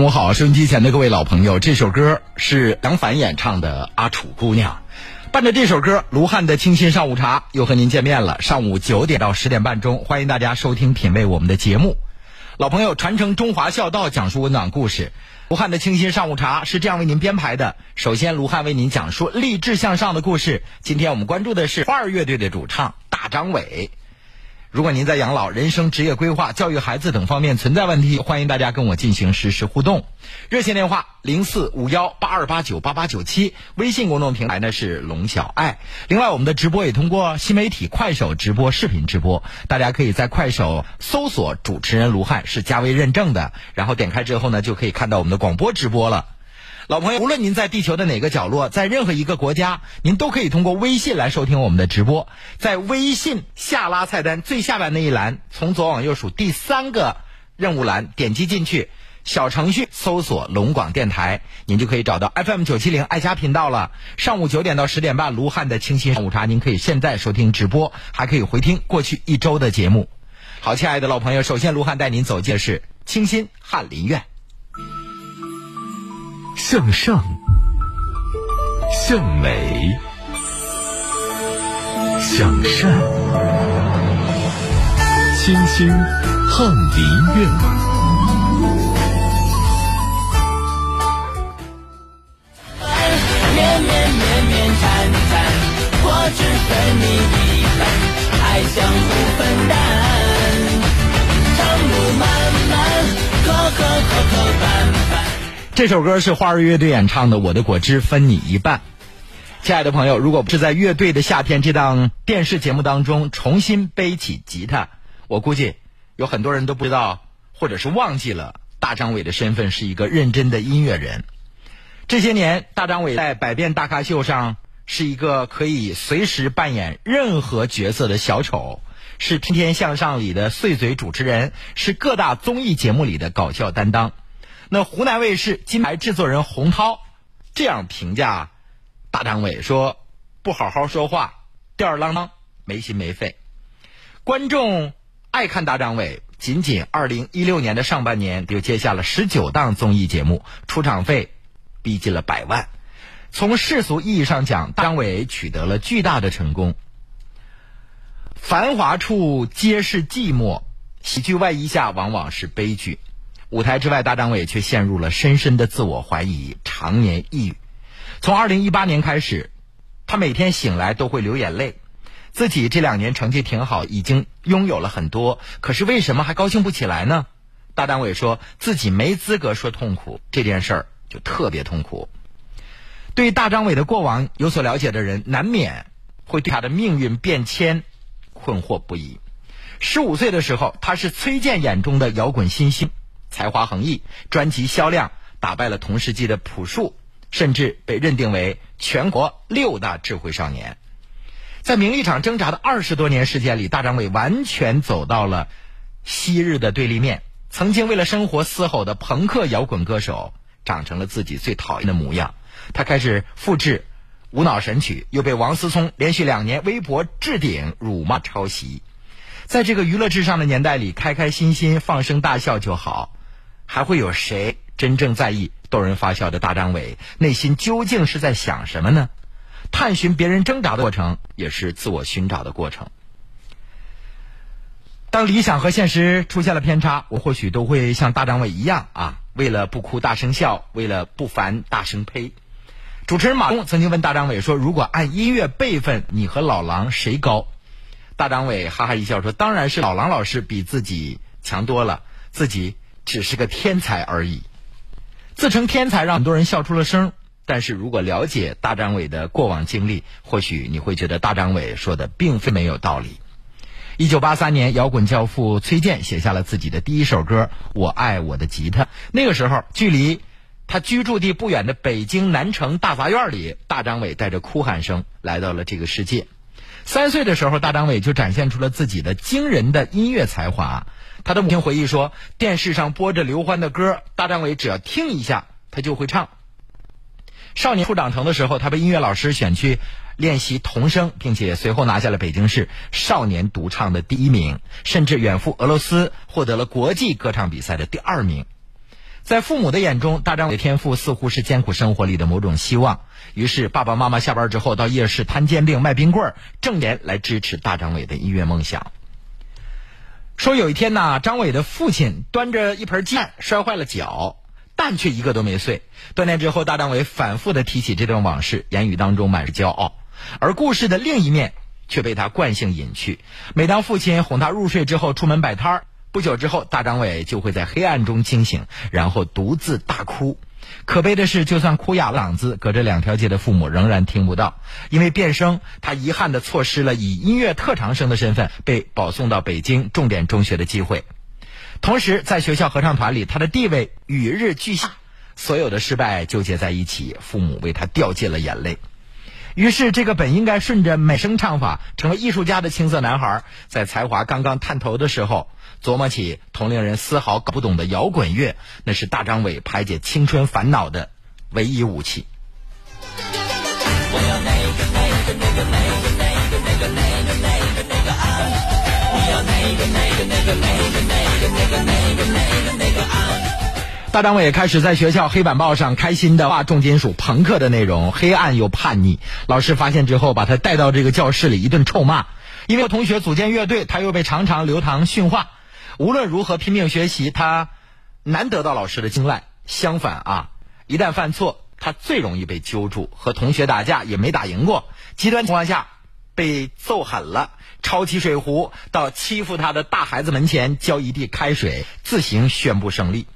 上午好，收音机前的各位老朋友，这首歌是杨凡演唱的《阿楚姑娘》，伴着这首歌，卢汉的清新上午茶又和您见面了。上午九点到十点半钟，欢迎大家收听品味我们的节目。老朋友，传承中华孝道，讲述温暖故事。卢汉的清新上午茶是这样为您编排的：首先，卢汉为您讲述励志向上的故事。今天我们关注的是花儿乐队的主唱大张伟。如果您在养老、人生、职业规划、教育孩子等方面存在问题，欢迎大家跟我进行实时互动。热线电话零四五幺八二八九八八九七，微信公众平台呢是龙小爱。另外，我们的直播也通过新媒体快手直播视频直播，大家可以在快手搜索主持人卢汉是加微认证的，然后点开之后呢，就可以看到我们的广播直播了。老朋友，无论您在地球的哪个角落，在任何一个国家，您都可以通过微信来收听我们的直播。在微信下拉菜单最下边那一栏，从左往右数第三个任务栏，点击进去，小程序搜索龙广电台，您就可以找到 FM 九七零爱家频道了。上午九点到十点半，卢汉的清新上午茶，您可以现在收听直播，还可以回听过去一周的节目。好，亲爱的老朋友，首先卢汉带您走进的是清新翰林院。向上，向美，向善，清新翰林院。绵绵绵绵缠缠，我只分你一半，爱相互分担。长路漫漫，磕磕磕磕绊绊。这首歌是花儿乐队演唱的《我的果汁分你一半》。亲爱的朋友，如果不是在《乐队的夏天》这档电视节目当中重新背起吉他，我估计有很多人都不知道，或者是忘记了大张伟的身份是一个认真的音乐人。这些年，大张伟在《百变大咖秀》上是一个可以随时扮演任何角色的小丑，是《天天向上》里的碎嘴主持人，是各大综艺节目里的搞笑担当。那湖南卫视金牌制作人洪涛这样评价大张伟说：“不好好说话，吊儿郎当，没心没肺。”观众爱看大张伟，仅仅二零一六年的上半年就接下了十九档综艺节目，出场费逼近了百万。从世俗意义上讲，张伟取得了巨大的成功。繁华处皆是寂寞，喜剧外衣下往往是悲剧。舞台之外，大张伟却陷入了深深的自我怀疑，常年抑郁。从二零一八年开始，他每天醒来都会流眼泪。自己这两年成绩挺好，已经拥有了很多，可是为什么还高兴不起来呢？大张伟说自己没资格说痛苦，这件事儿就特别痛苦。对大张伟的过往有所了解的人，难免会对他的命运变迁困惑不已。十五岁的时候，他是崔健眼中的摇滚新星。才华横溢，专辑销量打败了同时期的朴树，甚至被认定为全国六大智慧少年。在名利场挣扎的二十多年时间里，大张伟完全走到了昔日的对立面。曾经为了生活嘶吼的朋克摇滚歌手，长成了自己最讨厌的模样。他开始复制无脑神曲，又被王思聪连续两年微博置顶辱骂抄袭。在这个娱乐至上的年代里，开开心心放声大笑就好。还会有谁真正在意逗人发笑的大张伟内心究竟是在想什么呢？探寻别人挣扎的过程，也是自我寻找的过程。当理想和现实出现了偏差，我或许都会像大张伟一样啊，为了不哭大声笑，为了不烦大声呸。主持人马东曾经问大张伟说：“如果按音乐辈分，你和老狼谁高？”大张伟哈哈一笑说：“当然是老狼老师比自己强多了，自己。”只是个天才而已，自称天才让很多人笑出了声。但是如果了解大张伟的过往经历，或许你会觉得大张伟说的并非没有道理。一九八三年，摇滚教父崔健写下了自己的第一首歌《我爱我的吉他》。那个时候，距离他居住地不远的北京南城大杂院里，大张伟带着哭喊声来到了这个世界。三岁的时候，大张伟就展现出了自己的惊人的音乐才华。他的母亲回忆说：“电视上播着刘欢的歌，大张伟只要听一下，他就会唱。”少年初长成的时候，他被音乐老师选去练习童声，并且随后拿下了北京市少年独唱的第一名，甚至远赴俄罗斯获得了国际歌唱比赛的第二名。在父母的眼中，大张伟的天赋似乎是艰苦生活里的某种希望。于是，爸爸妈妈下班之后到夜市摊煎饼、卖冰棍儿，挣钱来支持大张伟的音乐梦想。说有一天呢，张伟的父亲端着一盆鸡蛋摔坏了脚，蛋却一个都没碎。多年之后，大张伟反复的提起这段往事，言语当中满是骄傲。而故事的另一面却被他惯性隐去。每当父亲哄他入睡之后，出门摆摊儿。不久之后，大张伟就会在黑暗中惊醒，然后独自大哭。可悲的是，就算哭哑了嗓子，隔着两条街的父母仍然听不到。因为变声，他遗憾的错失了以音乐特长生的身份被保送到北京重点中学的机会。同时，在学校合唱团里，他的地位与日俱下。所有的失败纠结在一起，父母为他掉尽了眼泪。于是，这个本应该顺着美声唱法成为艺术家的青涩男孩，在才华刚刚探头的时候，琢磨起同龄人丝毫搞不懂的摇滚乐，那是大张伟排解青春烦恼的唯一武器。大张伟开始在学校黑板报上开心的画重金属朋克的内容，黑暗又叛逆。老师发现之后，把他带到这个教室里一顿臭骂。因为同学组建乐队，他又被常常留堂训话。无论如何拼命学习，他难得到老师的青睐。相反啊，一旦犯错，他最容易被揪住。和同学打架也没打赢过，极端情况下被揍狠了，抄起水壶到欺负他的大孩子门前浇一地开水，自行宣布胜利。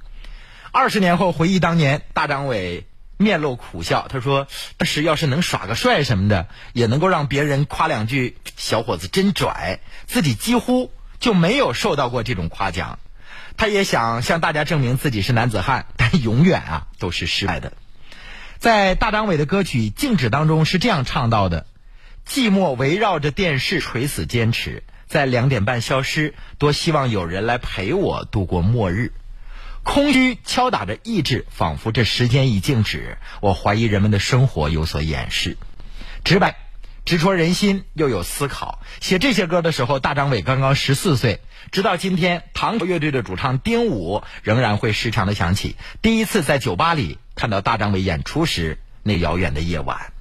二十年后回忆当年，大张伟面露苦笑。他说：“当时要是能耍个帅什么的，也能够让别人夸两句，小伙子真拽。自己几乎就没有受到过这种夸奖。他也想向大家证明自己是男子汉，但永远啊都是失败的。在大张伟的歌曲《静止》当中是这样唱到的：寂寞围绕着电视垂死坚持，在两点半消失。多希望有人来陪我度过末日。”空虚敲打着意志，仿佛这时间已静止。我怀疑人们的生活有所掩饰，直白、直戳人心，又有思考。写这些歌的时候，大张伟刚刚十四岁。直到今天，唐朝乐队的主唱丁武仍然会时常的想起第一次在酒吧里看到大张伟演出时那遥远的夜晚。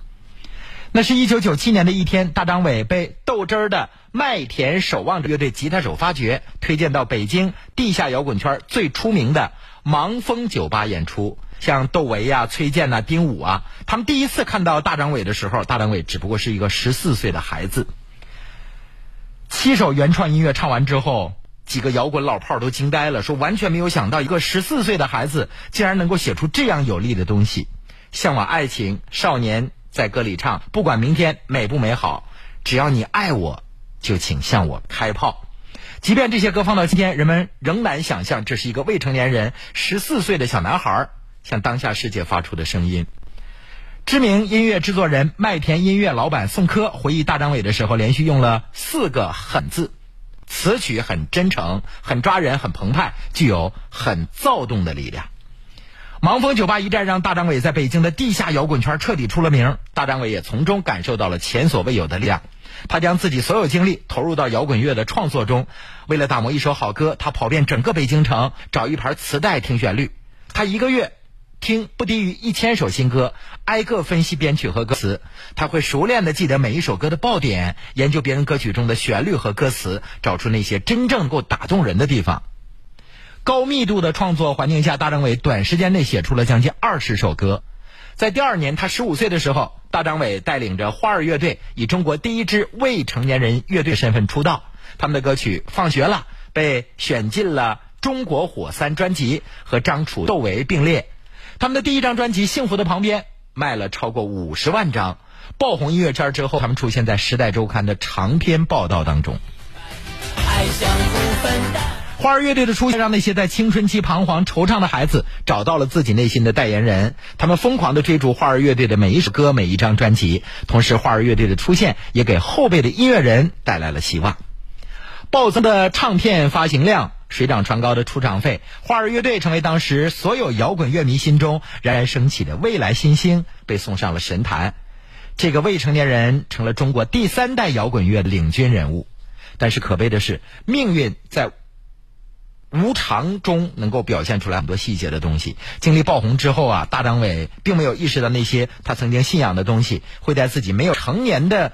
那是一九九七年的一天，大张伟被豆汁儿的麦田守望者乐队吉他手发掘，推荐到北京地下摇滚圈最出名的盲峰酒吧演出。像窦唯呀、崔健呐、丁武啊，他们第一次看到大张伟的时候，大张伟只不过是一个十四岁的孩子。七首原创音乐唱完之后，几个摇滚老炮都惊呆了，说完全没有想到一个十四岁的孩子竟然能够写出这样有力的东西，向往爱情，少年。在歌里唱，不管明天美不美好，只要你爱我，就请向我开炮。即便这些歌放到今天，人们仍难想象这是一个未成年人十四岁的小男孩向当下世界发出的声音。知名音乐制作人麦田音乐老板宋柯回忆大张伟的时候，连续用了四个“狠”字，词曲很真诚、很抓人、很澎湃，具有很躁动的力量。盲峰酒吧一战让大张伟在北京的地下摇滚圈彻底出了名，大张伟也从中感受到了前所未有的力量。他将自己所有精力投入到摇滚乐的创作中，为了打磨一首好歌，他跑遍整个北京城找一盘磁带听旋律。他一个月听不低于一千首新歌，挨个分析编曲和歌词。他会熟练的记得每一首歌的爆点，研究别人歌曲中的旋律和歌词，找出那些真正够打动人的地方。高密度的创作环境下，大张伟短时间内写出了将近二十首歌。在第二年，他十五岁的时候，大张伟带领着花儿乐队，以中国第一支未成年人乐队身份出道。他们的歌曲《放学了》被选进了《中国火三》专辑，和张楚、窦唯并列。他们的第一张专辑《幸福的旁边》卖了超过五十万张，爆红音乐圈之后，他们出现在《时代周刊》的长篇报道当中。爱相互分。花儿乐队的出现，让那些在青春期彷徨、惆怅的孩子找到了自己内心的代言人。他们疯狂的追逐花儿乐队的每一首歌、每一张专辑。同时，花儿乐队的出现也给后辈的音乐人带来了希望。暴增的唱片发行量、水涨船高的出场费，花儿乐队成为当时所有摇滚乐迷心中冉冉升起的未来新星，被送上了神坛。这个未成年人成了中国第三代摇滚乐的领军人物。但是可悲的是，命运在。无常中能够表现出来很多细节的东西。经历爆红之后啊，大张伟并没有意识到那些他曾经信仰的东西会在自己没有成年的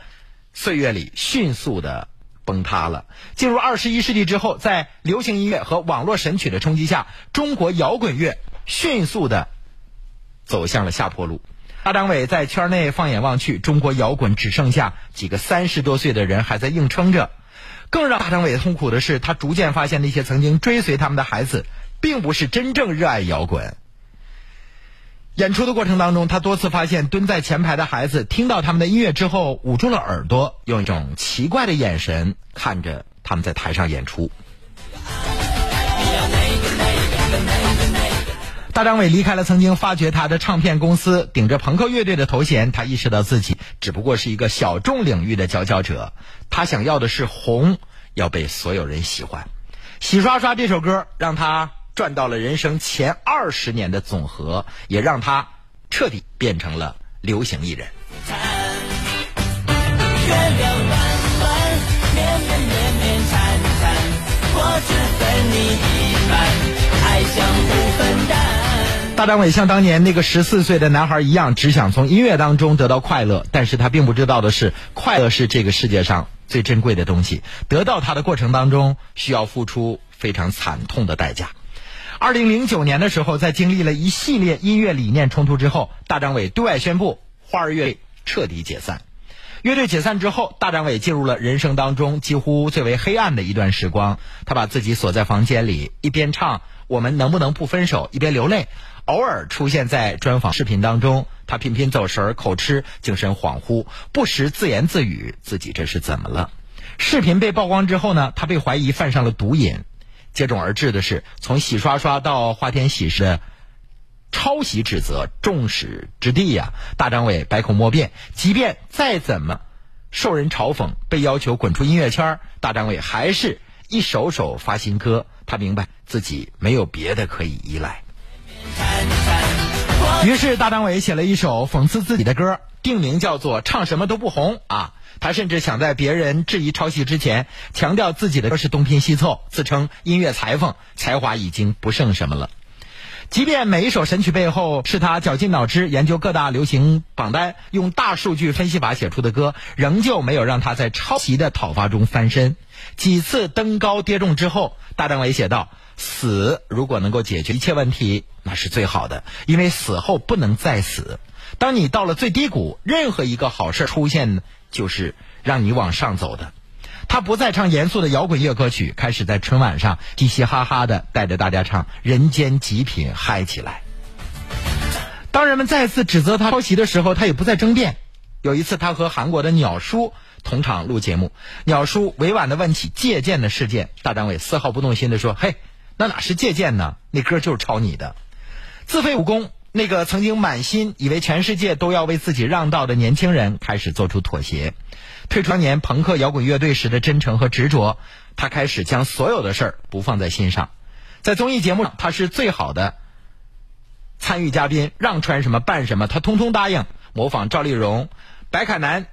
岁月里迅速的崩塌了。进入二十一世纪之后，在流行音乐和网络神曲的冲击下，中国摇滚乐迅速的走向了下坡路。大张伟在圈内放眼望去，中国摇滚只剩下几个三十多岁的人还在硬撑着。更让大张伟痛苦的是，他逐渐发现那些曾经追随他们的孩子，并不是真正热爱摇滚。演出的过程当中，他多次发现蹲在前排的孩子听到他们的音乐之后，捂住了耳朵，用一种奇怪的眼神看着他们在台上演出。大张伟离开了曾经发掘他的唱片公司，顶着朋克乐队的头衔，他意识到自己只不过是一个小众领域的佼佼者。他想要的是红，要被所有人喜欢。洗刷刷这首歌让他赚到了人生前二十年的总和，也让他彻底变成了流行艺人。月亮弯弯，绵绵绵绵缠缠，我只分你一半，爱相互分担。大张伟像当年那个十四岁的男孩一样，只想从音乐当中得到快乐，但是他并不知道的是，快乐是这个世界上最珍贵的东西。得到它的过程当中，需要付出非常惨痛的代价。二零零九年的时候，在经历了一系列音乐理念冲突之后，大张伟对外宣布花儿乐队彻底解散。乐队解散之后，大张伟进入了人生当中几乎最为黑暗的一段时光。他把自己锁在房间里，一边唱“我们能不能不分手”，一边流泪。偶尔出现在专访视频当中，他频频走神、口吃、精神恍惚，不时自言自语：“自己这是怎么了？”视频被曝光之后呢，他被怀疑犯上了毒瘾。接踵而至的是从洗刷刷到花田喜事的抄袭指责，众矢之的呀！大张伟百口莫辩，即便再怎么受人嘲讽，被要求滚出音乐圈，大张伟还是一首首发新歌。他明白自己没有别的可以依赖。于是，大张伟写了一首讽刺自己的歌，定名叫做《唱什么都不红》啊。他甚至想在别人质疑抄袭之前，强调自己的歌是东拼西凑，自称音乐裁缝，才华已经不剩什么了。即便每一首神曲背后是他绞尽脑汁研究各大流行榜单，用大数据分析法写出的歌，仍旧没有让他在抄袭的讨伐中翻身。几次登高跌重之后，大张伟写道。死如果能够解决一切问题，那是最好的，因为死后不能再死。当你到了最低谷，任何一个好事出现呢，就是让你往上走的。他不再唱严肃的摇滚乐歌曲，开始在春晚上嘻嘻哈哈的带着大家唱《人间极品》，嗨起来。当人们再次指责他抄袭的时候，他也不再争辩。有一次，他和韩国的鸟叔同场录节目，鸟叔委婉的问起借鉴的事件，大张伟丝毫不动心的说：“嘿。”那哪是借鉴呢？那歌就是抄你的，自废武功。那个曾经满心以为全世界都要为自己让道的年轻人，开始做出妥协，退出当年朋克摇滚乐队时的真诚和执着。他开始将所有的事儿不放在心上，在综艺节目上他是最好的参与嘉宾，让穿什么办什么，他通通答应。模仿赵丽蓉、白凯南，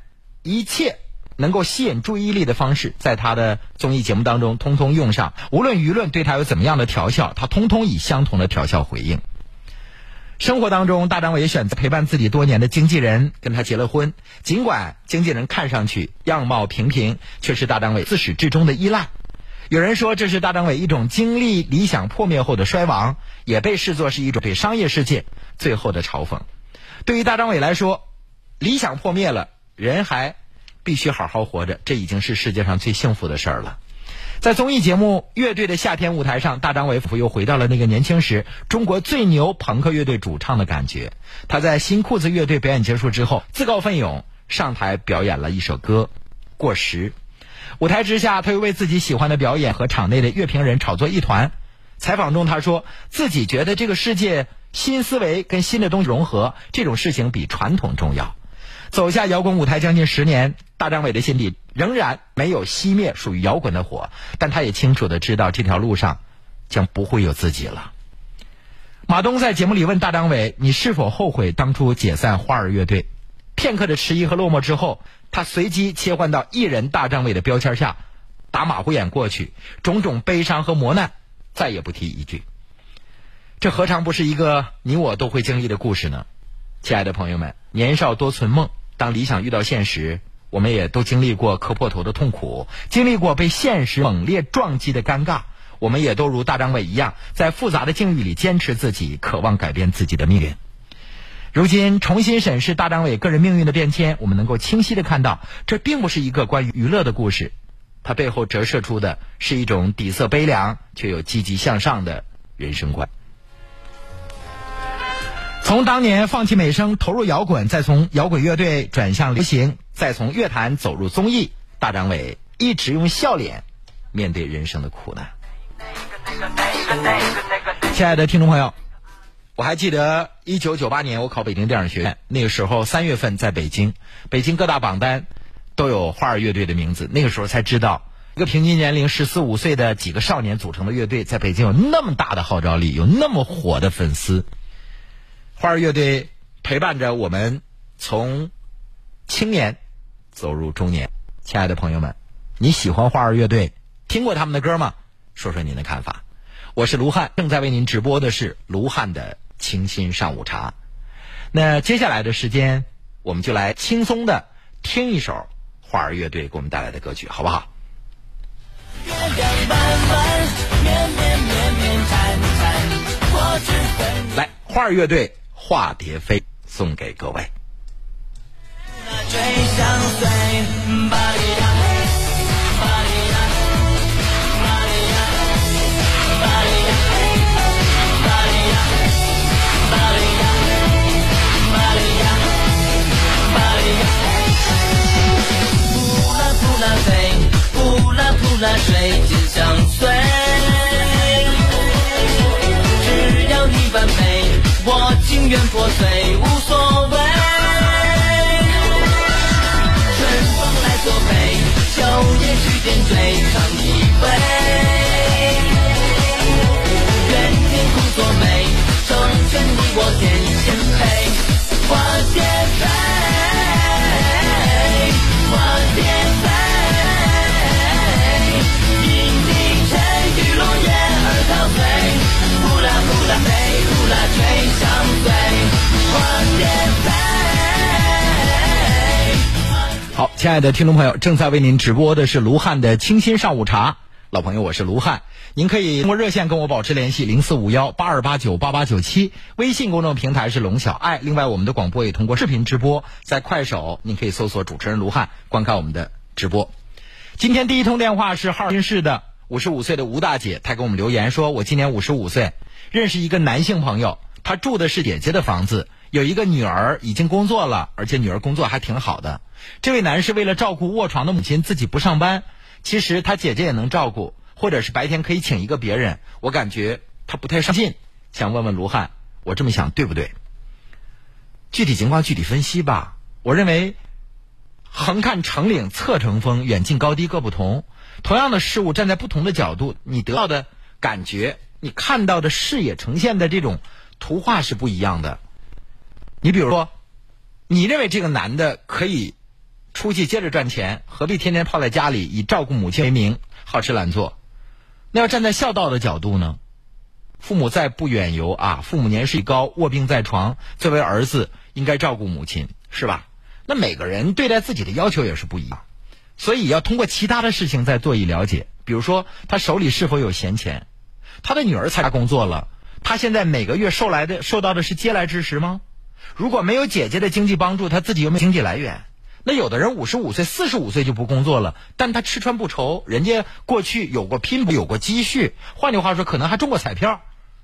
一切。能够吸引注意力的方式，在他的综艺节目当中通通用上。无论舆论对他有怎么样的调笑，他通通以相同的调笑回应。生活当中，大张伟选择陪伴自己多年的经纪人跟他结了婚。尽管经纪人看上去样貌平平，却是大张伟自始至终的依赖。有人说这是大张伟一种经历理想破灭后的衰亡，也被视作是一种对商业世界最后的嘲讽。对于大张伟来说，理想破灭了，人还。必须好好活着，这已经是世界上最幸福的事儿了。在综艺节目《乐队的夏天》舞台上，大张伟仿佛又回到了那个年轻时中国最牛朋克乐队主唱的感觉。他在新裤子乐队表演结束之后，自告奋勇上台表演了一首歌《过时》。舞台之下，他又为自己喜欢的表演和场内的乐评人炒作一团。采访中，他说自己觉得这个世界新思维跟新的东西融合，这种事情比传统重要。走下摇滚舞台将近十年，大张伟的心里仍然没有熄灭属于摇滚的火，但他也清楚的知道这条路上将不会有自己了。马东在节目里问大张伟：“你是否后悔当初解散花儿乐队？”片刻的迟疑和落寞之后，他随即切换到艺人大张伟的标签下，打马虎眼过去，种种悲伤和磨难再也不提一句。这何尝不是一个你我都会经历的故事呢？亲爱的朋友们，年少多存梦，当理想遇到现实，我们也都经历过磕破头的痛苦，经历过被现实猛烈撞击的尴尬。我们也都如大张伟一样，在复杂的境遇里坚持自己，渴望改变自己的命运。如今重新审视大张伟个人命运的变迁，我们能够清晰的看到，这并不是一个关于娱乐的故事，它背后折射出的是一种底色悲凉却又积极向上的人生观。从当年放弃美声投入摇滚，再从摇滚乐队转向流行，再从乐坛走入综艺，大张伟一直用笑脸面对人生的苦难。亲爱的听众朋友，我还记得一九九八年我考北京电影学院，那个时候三月份在北京，北京各大榜单都有花儿乐队的名字。那个时候才知道，一个平均年龄十四五岁的几个少年组成的乐队，在北京有那么大的号召力，有那么火的粉丝。花儿乐队陪伴着我们从青年走入中年。亲爱的朋友们，你喜欢花儿乐队？听过他们的歌吗？说说您的看法。我是卢汉，正在为您直播的是卢汉的清新上午茶。那接下来的时间，我们就来轻松的听一首花儿乐队给我们带来的歌曲，好不好？来，花儿乐队《化蝶飞送给各位。我情愿破碎，无所谓。春风来作陪，秋叶去点缀，唱一回。愿天空作美，成全你我天仙配。花蝶亲爱的听众朋友，正在为您直播的是卢汉的清新上午茶。老朋友，我是卢汉，您可以通过热线跟我保持联系，零四五幺八二八九八八九七。微信公众平台是龙小爱，另外我们的广播也通过视频直播，在快手您可以搜索主持人卢汉，观看我们的直播。今天第一通电话是哈尔滨市的五十五岁的吴大姐，她给我们留言说：“我今年五十五岁，认识一个男性朋友，他住的是姐姐的房子，有一个女儿已经工作了，而且女儿工作还挺好的。这位男士为了照顾卧床的母亲，自己不上班。其实他姐姐也能照顾，或者是白天可以请一个别人。我感觉他不太上进，想问问卢汉，我这么想对不对？具体情况具体分析吧。我认为，横看成岭侧成峰，远近高低各不同。同样的事物，站在不同的角度，你得到的感觉，你看到的视野呈现的这种图画是不一样的。你比如说，你认为这个男的可以出去接着赚钱，何必天天泡在家里以照顾母亲为名，好吃懒做？那要站在孝道的角度呢？父母再不远游啊，父母年事已高，卧病在床，作为儿子应该照顾母亲，是吧？那每个人对待自己的要求也是不一样，所以要通过其他的事情再做以了解。比如说，他手里是否有闲钱？他的女儿参加工作了，他现在每个月受来的受到的是嗟来之食吗？如果没有姐姐的经济帮助，他自己又没经济来源？那有的人五十五岁、四十五岁就不工作了，但他吃穿不愁，人家过去有过拼搏，有过积蓄，换句话说，可能还中过彩票，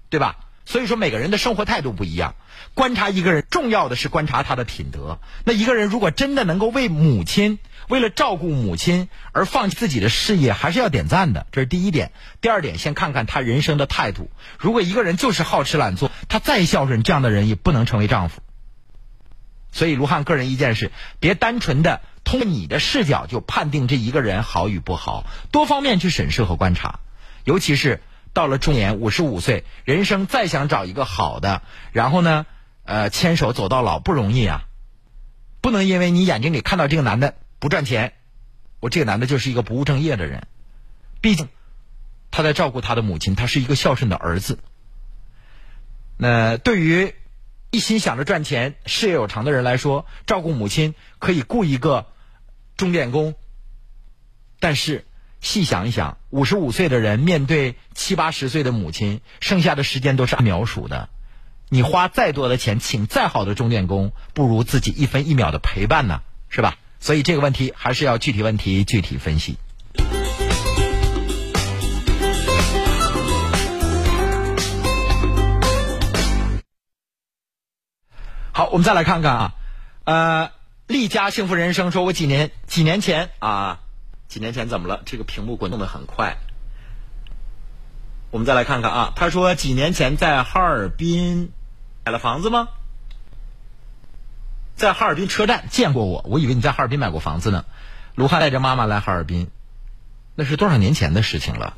对吧？所以说，每个人的生活态度不一样。观察一个人，重要的是观察他的品德。那一个人如果真的能够为母亲，为了照顾母亲而放弃自己的事业，还是要点赞的。这是第一点。第二点，先看看他人生的态度。如果一个人就是好吃懒做，他再孝顺，这样的人也不能成为丈夫。所以，卢汉个人意见是：别单纯的通过你的视角就判定这一个人好与不好，多方面去审视和观察。尤其是到了中年，五十五岁，人生再想找一个好的，然后呢，呃，牵手走到老不容易啊。不能因为你眼睛里看到这个男的不赚钱，我这个男的就是一个不务正业的人。毕竟，他在照顾他的母亲，他是一个孝顺的儿子。那对于一心想着赚钱、事业有成的人来说，照顾母亲可以雇一个钟点工。但是细想一想，五十五岁的人面对七八十岁的母亲，剩下的时间都是按秒数的。你花再多的钱，请再好的钟点工，不如自己一分一秒的陪伴呢，是吧？所以这个问题还是要具体问题具体分析。好，我们再来看看啊，呃，丽家幸福人生说，我几年几年前啊，几年前怎么了？这个屏幕滚动的很快。我们再来看看啊，他说几年前在哈尔滨买了房子吗？在哈尔滨车站见过我，我以为你在哈尔滨买过房子呢。卢汉带着妈妈来哈尔滨，那是多少年前的事情了。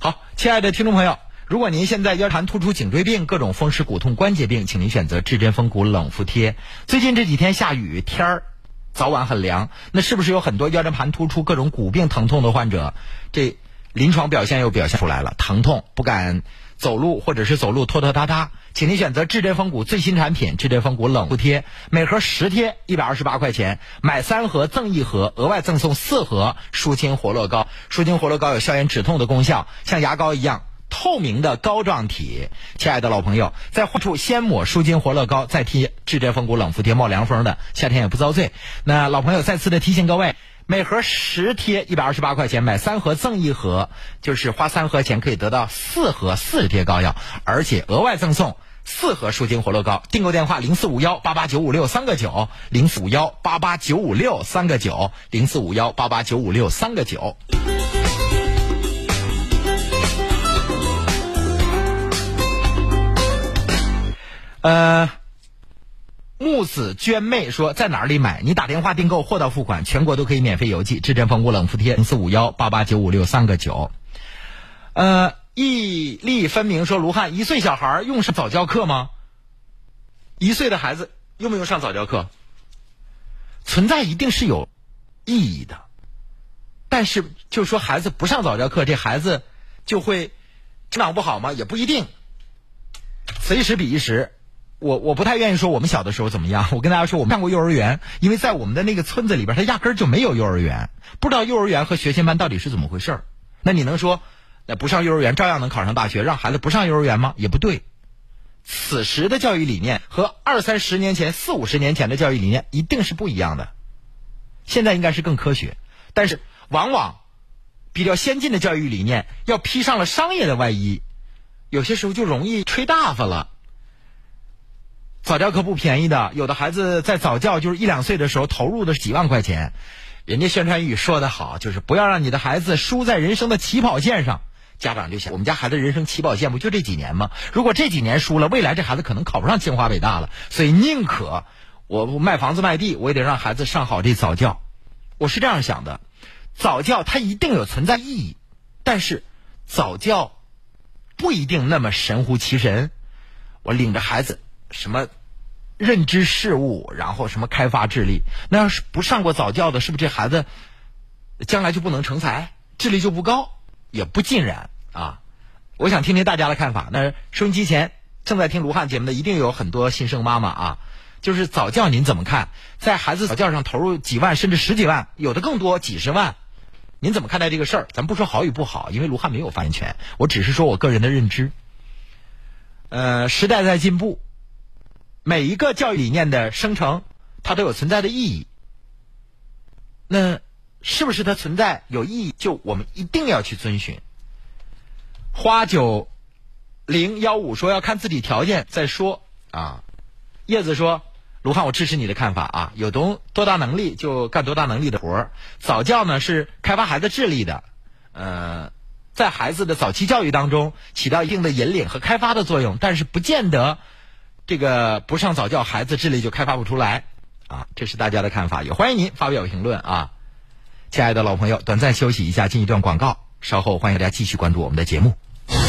好，亲爱的听众朋友，如果您现在腰间盘突出、颈椎病、各种风湿骨痛、关节病，请您选择至臻风骨冷敷贴。最近这几天下雨，天儿早晚很凉，那是不是有很多腰间盘突出、各种骨病疼痛的患者？这临床表现又表现出来了，疼痛不敢走路，或者是走路拖拖沓沓，请您选择至臻风骨最新产品至臻风骨冷敷贴，每盒十贴一百二十八块钱，买三盒赠一盒，额外赠送四盒舒筋活络膏。舒筋活络膏有消炎止痛的功效，像牙膏一样。透明的膏状体，亲爱的老朋友，在患处先抹舒筋活络膏，再贴至臻风骨冷敷贴，冒凉风的，夏天也不遭罪。那老朋友再次的提醒各位，每盒十贴一百二十八块钱，买三盒赠一盒，就是花三盒钱可以得到四盒四十贴膏药，而且额外赠送四盒舒筋活络膏。订购电话零四五幺八八九五六三个九，零四五幺八八九五六三个九，零四五幺八八九五六三个九。呃，木子娟妹说在哪里买？你打电话订购，货到付款，全国都可以免费邮寄。至臻风骨冷敷贴零四五幺八八九五六三个九。呃，毅力分明说卢汉一岁小孩用上早教课吗？一岁的孩子用不用上早教课？存在一定是有意义的，但是就说孩子不上早教课，这孩子就会成长不好吗？也不一定。此一时彼一时。我我不太愿意说我们小的时候怎么样。我跟大家说，我们上过幼儿园，因为在我们的那个村子里边，它压根儿就没有幼儿园，不知道幼儿园和学前班到底是怎么回事儿。那你能说，那不上幼儿园照样能考上大学？让孩子不上幼儿园吗？也不对。此时的教育理念和二三十年前、四五十年前的教育理念一定是不一样的。现在应该是更科学，但是往往比较先进的教育理念要披上了商业的外衣，有些时候就容易吹大发了。早教课不便宜的，有的孩子在早教就是一两岁的时候投入的是几万块钱。人家宣传语说的好，就是不要让你的孩子输在人生的起跑线上。家长就想，我们家孩子人生起跑线不就这几年吗？如果这几年输了，未来这孩子可能考不上清华北大了。所以宁可我卖房子卖地，我也得让孩子上好这早教。我是这样想的，早教它一定有存在意义，但是早教不一定那么神乎其神。我领着孩子。什么认知事物，然后什么开发智力？那要是不上过早教的，是不是这孩子将来就不能成才，智力就不高？也不尽然啊！我想听听大家的看法。那收音机前正在听卢汉节目的，一定有很多新生妈妈啊。就是早教您怎么看？在孩子早教上投入几万甚至十几万，有的更多几十万，您怎么看待这个事儿？咱不说好与不好，因为卢汉没有发言权，我只是说我个人的认知。呃，时代在进步。每一个教育理念的生成，它都有存在的意义。那是不是它存在有意义？就我们一定要去遵循。花九零幺五说要看自己条件再说啊。叶子说：“卢汉，我支持你的看法啊，有多多大能力就干多大能力的活儿。早教呢是开发孩子智力的，呃，在孩子的早期教育当中起到一定的引领和开发的作用，但是不见得。”这个不上早教，孩子智力就开发不出来，啊，这是大家的看法，也欢迎您发表评论啊，亲爱的老朋友，短暂休息一下，进一段广告，稍后欢迎大家继续关注我们的节目。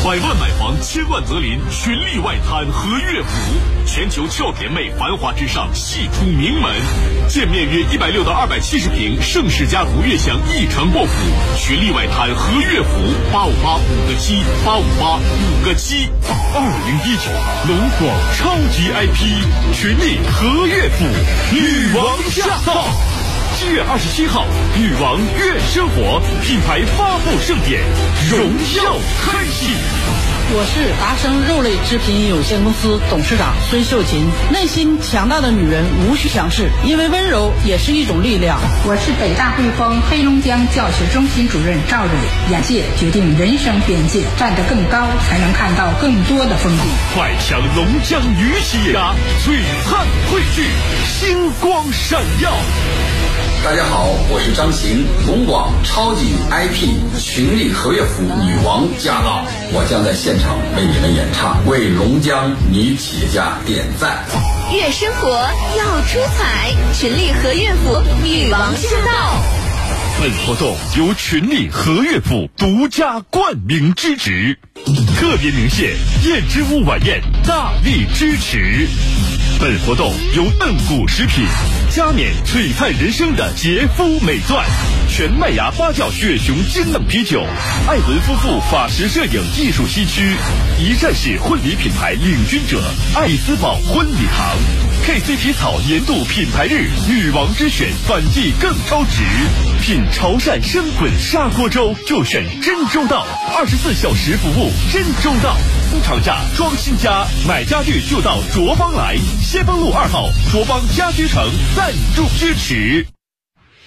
百万买房，千万择邻，群力外滩和悦府，全球俏甜妹繁华之上，系出名门。建面约一百六到二百七十平，盛世家族悦享一城爆府，群力外滩和悦府，八五八五个七，八五八五个七。二零一九龙广超级 IP，群力和悦府，女王驾到。七月二十七号，女王悦生活品牌发布盛典，荣耀开。我是达生肉类制品有限公司董事长孙秀琴。内心强大的女人无需强势，因为温柔也是一种力量。我是北大汇丰黑龙江教学中心主任赵蕊。眼界决定人生边界，站得更高，才能看到更多的风景。快抢龙江鱼企业家，璀璨汇聚，星光闪耀。大家好，我是张行，龙广超级 IP 群力和悦府女王驾到，我将在现场为你们演唱，为龙江女企业家点赞。悦生活要出彩，群力和悦府女王驾到。本活动由群力和悦府独家冠名支持，特别鸣谢燕之屋晚宴大力支持。本活动由嫩骨食品、加冕璀璨人生的洁肤美钻、全麦芽发酵雪熊精冷啤酒、艾伦夫妇法式摄影艺术西区、一站式婚礼品牌领军者爱思宝婚礼堂、KC 皮草年度品牌日女王之选反季更超值，品潮汕生滚砂锅粥就选真周到，二十四小时服务真周到。厂价装新家，买家具就到卓邦来，先锋路二号卓邦家居城赞助支持。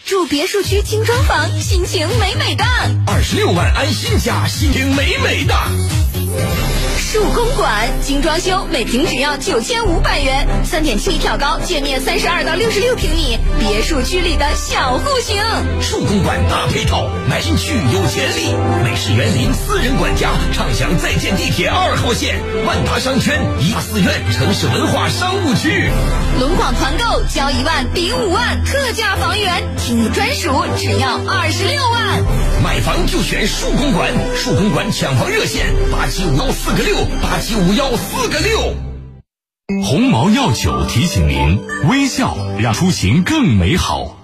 住别墅区精装房，心情美美的。二十六万安心家，心情美美的。树公馆精装修，每平只要九千五百元，三点七米挑高，界面三十二到六十六平米，别墅区里的小户型。树公馆大配套，买进去有潜力。美式园林，私人管家，畅享在建地铁二号线，万达商圈，一大寺院，城市文化商务区。龙广团购交一万抵五万，特价房源，听你专属，只要二十六万。买房就选树公馆，树公馆抢房热线八七五幺四个六八七五幺四个六。鸿茅药酒提醒您：微笑让出行更美好。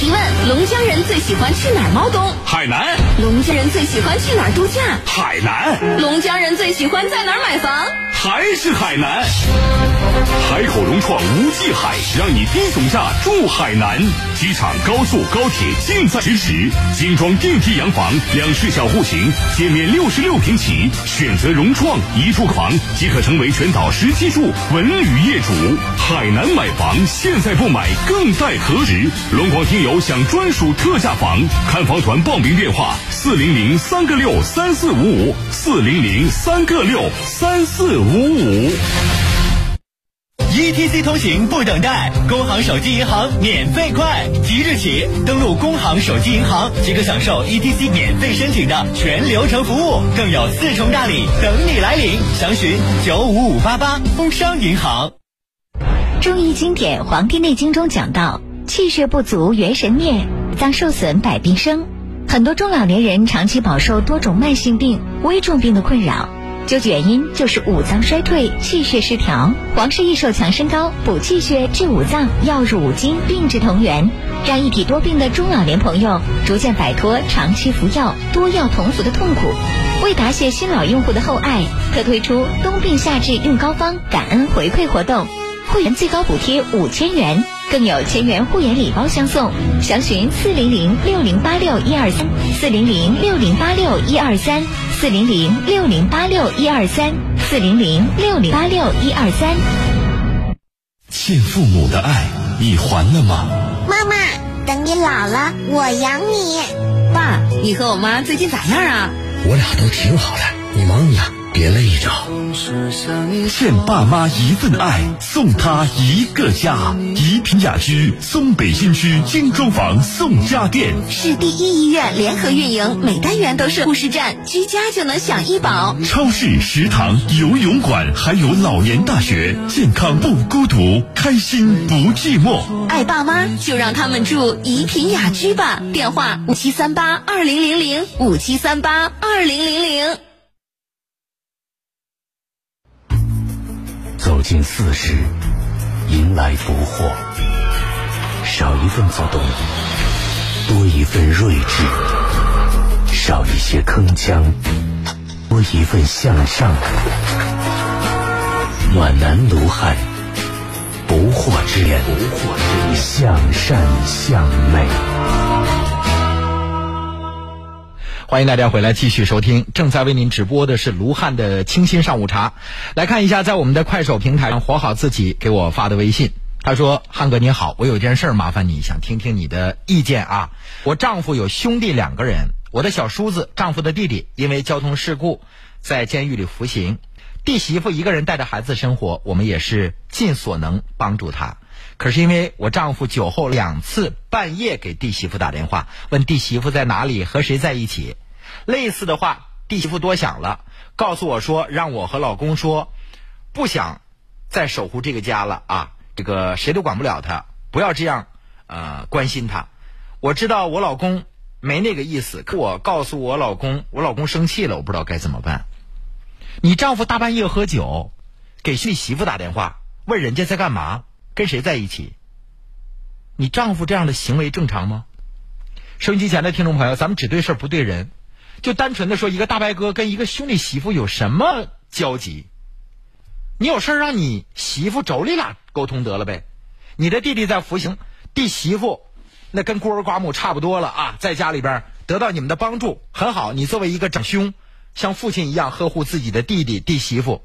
提问：龙江人最喜欢去哪儿猫冬？海南。龙江人最喜欢去哪儿度假？海南。龙江人最喜欢在哪儿买房？还是海南。海口融创无际海，让你低总价住海南。机场、高速、高铁尽在咫尺。精装电梯洋房，两室小户型，界面六十六平起，选择融创一处房即可成为全岛十七处文旅业主。海南买房，现在不买更待何时？龙广听友享专属特价房，看房团报名电话：四零零三个六三四五五，四零零三个六三四五五。ETC 通行不等待，工行手机银行免费快！即日起登录工行手机银行即可享受 ETC 免费申请的全流程服务，更有四重大礼等你来领。详询九五五八八工商银行。中医经典《黄帝内经》中讲到，气血不足，元神灭，脏受损，百病生。很多中老年人长期饱受多种慢性病、危重病的困扰。究其原因，就是五脏衰退、气血失调。皇氏益寿强身膏补气血、治五脏，药入五经，病治同源，让一体多病的中老年朋友逐渐摆脱长期服药、多药同服的痛苦。为答谢新老用户的厚爱，特推出冬病夏治用膏方感恩回馈活动，会员最高补贴五千元，更有千元护眼礼包相送。详询四零零六零八六一二三，四零零六零八六一二三。四零零六零八六一二三，四零零六零八六一二三。欠父母的爱，你还了吗？妈妈，等你老了，我养你。爸，你和我妈最近咋样啊？我俩都挺好的，你忙你的，别累着。欠爸妈一份爱，送他一个家。怡品雅居，松北新区精装房送家电，市第一医院联合运营，每单元都是护士站，居家就能享医保。超市、食堂、游泳馆，还有老年大学，健康不孤独，开心不寂寞。爱爸妈就让他们住怡品雅居吧，电话五七三八二零零零五七三八二零零零。走进四十，迎来不惑。少一份躁动，多一份睿智；少一些铿锵，多一份向上。暖男卢汉，不惑之年，向善向美。欢迎大家回来继续收听，正在为您直播的是卢汉的清新上午茶。来看一下，在我们的快手平台上，活好自己给我发的微信。他说：“汉哥你好，我有件事麻烦你，想听听你的意见啊。我丈夫有兄弟两个人，我的小叔子，丈夫的弟弟，因为交通事故在监狱里服刑，弟媳妇一个人带着孩子生活，我们也是尽所能帮助他。可是因为我丈夫酒后两次半夜给弟媳妇打电话，问弟媳妇在哪里和谁在一起，类似的话，弟媳妇多想了，告诉我说让我和老公说，不想再守护这个家了啊。”这个谁都管不了他，不要这样，呃，关心他。我知道我老公没那个意思，可我告诉我老公，我老公生气了，我不知道该怎么办。你丈夫大半夜喝酒，给弟媳妇打电话，问人家在干嘛，跟谁在一起？你丈夫这样的行为正常吗？收音机前的听众朋友，咱们只对事不对人，就单纯的说一个大白哥跟一个兄弟媳妇有什么交集？你有事让你媳妇妯娌俩沟通得了呗。你的弟弟在服刑，弟媳妇那跟孤儿寡母差不多了啊，在家里边得到你们的帮助很好。你作为一个长兄，像父亲一样呵护自己的弟弟弟媳妇。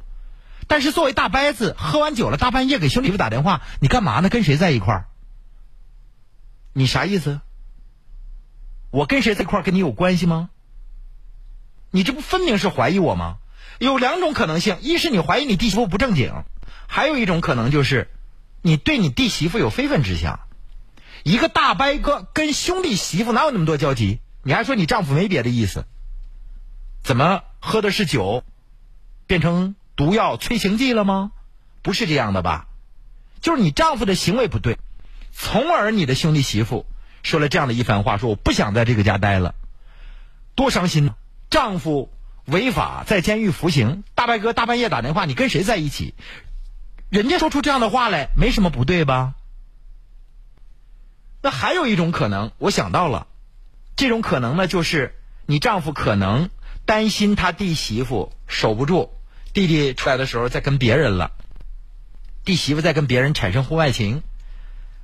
但是作为大伯子，喝完酒了，大半夜给兄弟妇打电话，你干嘛呢？跟谁在一块儿？你啥意思？我跟谁在一块儿跟你有关系吗？你这不分明是怀疑我吗？有两种可能性：一是你怀疑你弟媳妇不正经，还有一种可能就是你对你弟媳妇有非分之想。一个大伯哥跟兄弟媳妇哪有那么多交集？你还说你丈夫没别的意思？怎么喝的是酒，变成毒药催情剂了吗？不是这样的吧？就是你丈夫的行为不对，从而你的兄弟媳妇说了这样的一番话，说我不想在这个家待了，多伤心呢！丈夫。违法在监狱服刑，大白哥大半夜打电话，你跟谁在一起？人家说出这样的话来，没什么不对吧？那还有一种可能，我想到了，这种可能呢，就是你丈夫可能担心他弟媳妇守不住，弟弟出来的时候在跟别人了，弟媳妇在跟别人产生婚外情，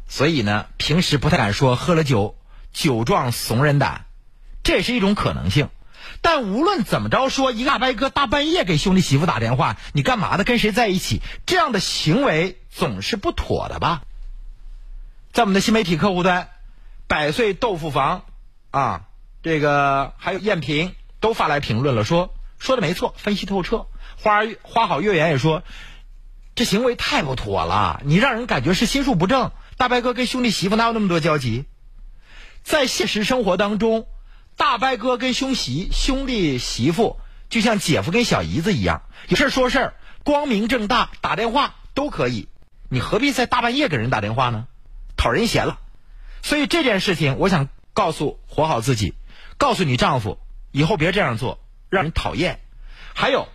所以呢，平时不太敢说，喝了酒酒壮怂人胆，这也是一种可能性。但无论怎么着说，一个大白哥大半夜给兄弟媳妇打电话，你干嘛的？跟谁在一起？这样的行为总是不妥的吧？在我们的新媒体客户端，百岁豆腐房啊，这个还有燕平都发来评论了，说说的没错，分析透彻。花花好月圆也说，这行为太不妥了，你让人感觉是心术不正。大白哥跟兄弟媳妇哪有那么多交集？在现实生活当中。大白哥跟兄媳兄弟媳妇就像姐夫跟小姨子一样，有事说事儿光明正大打电话都可以。你何必在大半夜给人打电话呢？讨人嫌了。所以这件事情，我想告诉活好自己，告诉你丈夫，以后别这样做，让人讨厌。还有，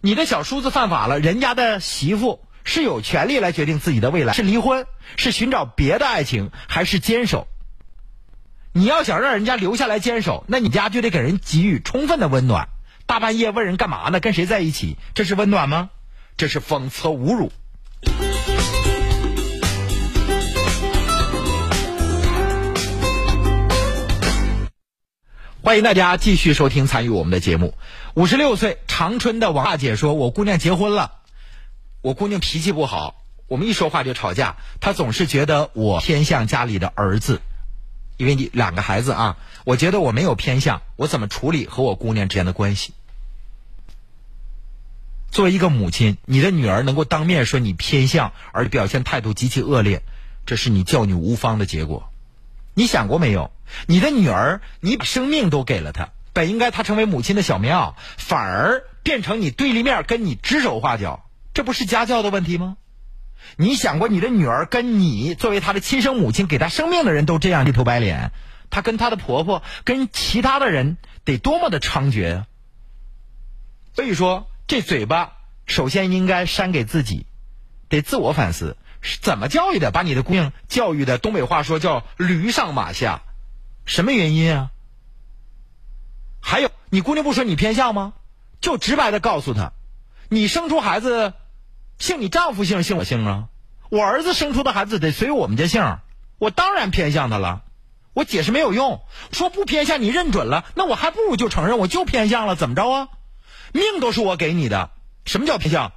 你的小叔子犯法了，人家的媳妇是有权利来决定自己的未来，是离婚，是寻找别的爱情，还是坚守。你要想让人家留下来坚守，那你家就得给人给予充分的温暖。大半夜问人干嘛呢？跟谁在一起？这是温暖吗？这是讽刺侮辱。欢迎大家继续收听参与我们的节目。五十六岁长春的王大姐说：“我姑娘结婚了，我姑娘脾气不好，我们一说话就吵架，她总是觉得我偏向家里的儿子。”因为你两个孩子啊，我觉得我没有偏向，我怎么处理和我姑娘之间的关系？作为一个母亲，你的女儿能够当面说你偏向，而表现态度极其恶劣，这是你教女无方的结果。你想过没有？你的女儿，你把生命都给了她，本应该她成为母亲的小棉袄，反而变成你对立面，跟你指手画脚，这不是家教的问题吗？你想过你的女儿跟你作为她的亲生母亲给她生命的人都这样一头白脸，她跟她的婆婆跟其他的人得多么的猖獗？所以说，这嘴巴首先应该扇给自己，得自我反思，是怎么教育的？把你的姑娘教育的，东北话说叫驴上马下，什么原因啊？还有，你姑娘不说你偏向吗？就直白的告诉她，你生出孩子，姓你丈夫姓，姓我姓啊。我儿子生出的孩子得随我们家姓，我当然偏向他了。我解释没有用，说不偏向你认准了，那我还不如就承认我就偏向了，怎么着啊？命都是我给你的，什么叫偏向？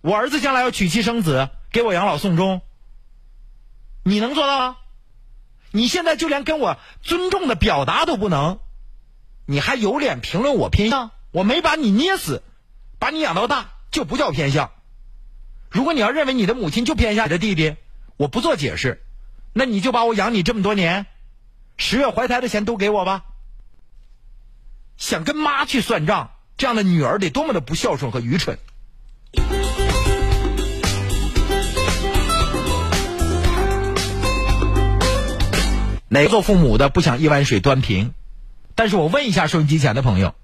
我儿子将来要娶妻生子，给我养老送终，你能做到吗？你现在就连跟我尊重的表达都不能，你还有脸评论我偏向？我没把你捏死，把你养到大就不叫偏向。如果你要认为你的母亲就偏向你的弟弟，我不做解释。那你就把我养你这么多年，十月怀胎的钱都给我吧。想跟妈去算账，这样的女儿得多么的不孝顺和愚蠢。哪个做父母的不想一碗水端平？但是我问一下收音机前的朋友，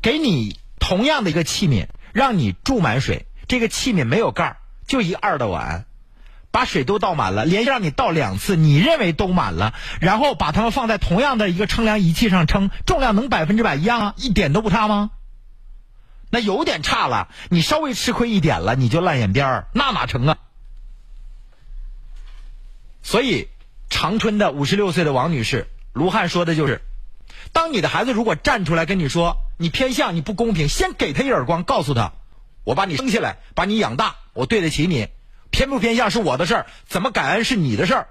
给你同样的一个器皿，让你注满水，这个器皿没有盖儿，就一二的碗。把水都倒满了，连让你倒两次，你认为都满了，然后把它们放在同样的一个称量仪器上称，重量能百分之百一样啊，一点都不差吗？那有点差了，你稍微吃亏一点了，你就烂眼边儿，那哪成啊？所以，长春的五十六岁的王女士，卢汉说的就是：当你的孩子如果站出来跟你说你偏向你不公平，先给他一耳光，告诉他，我把你生下来，把你养大，我对得起你。偏不偏向是我的事儿，怎么感恩是你的事儿。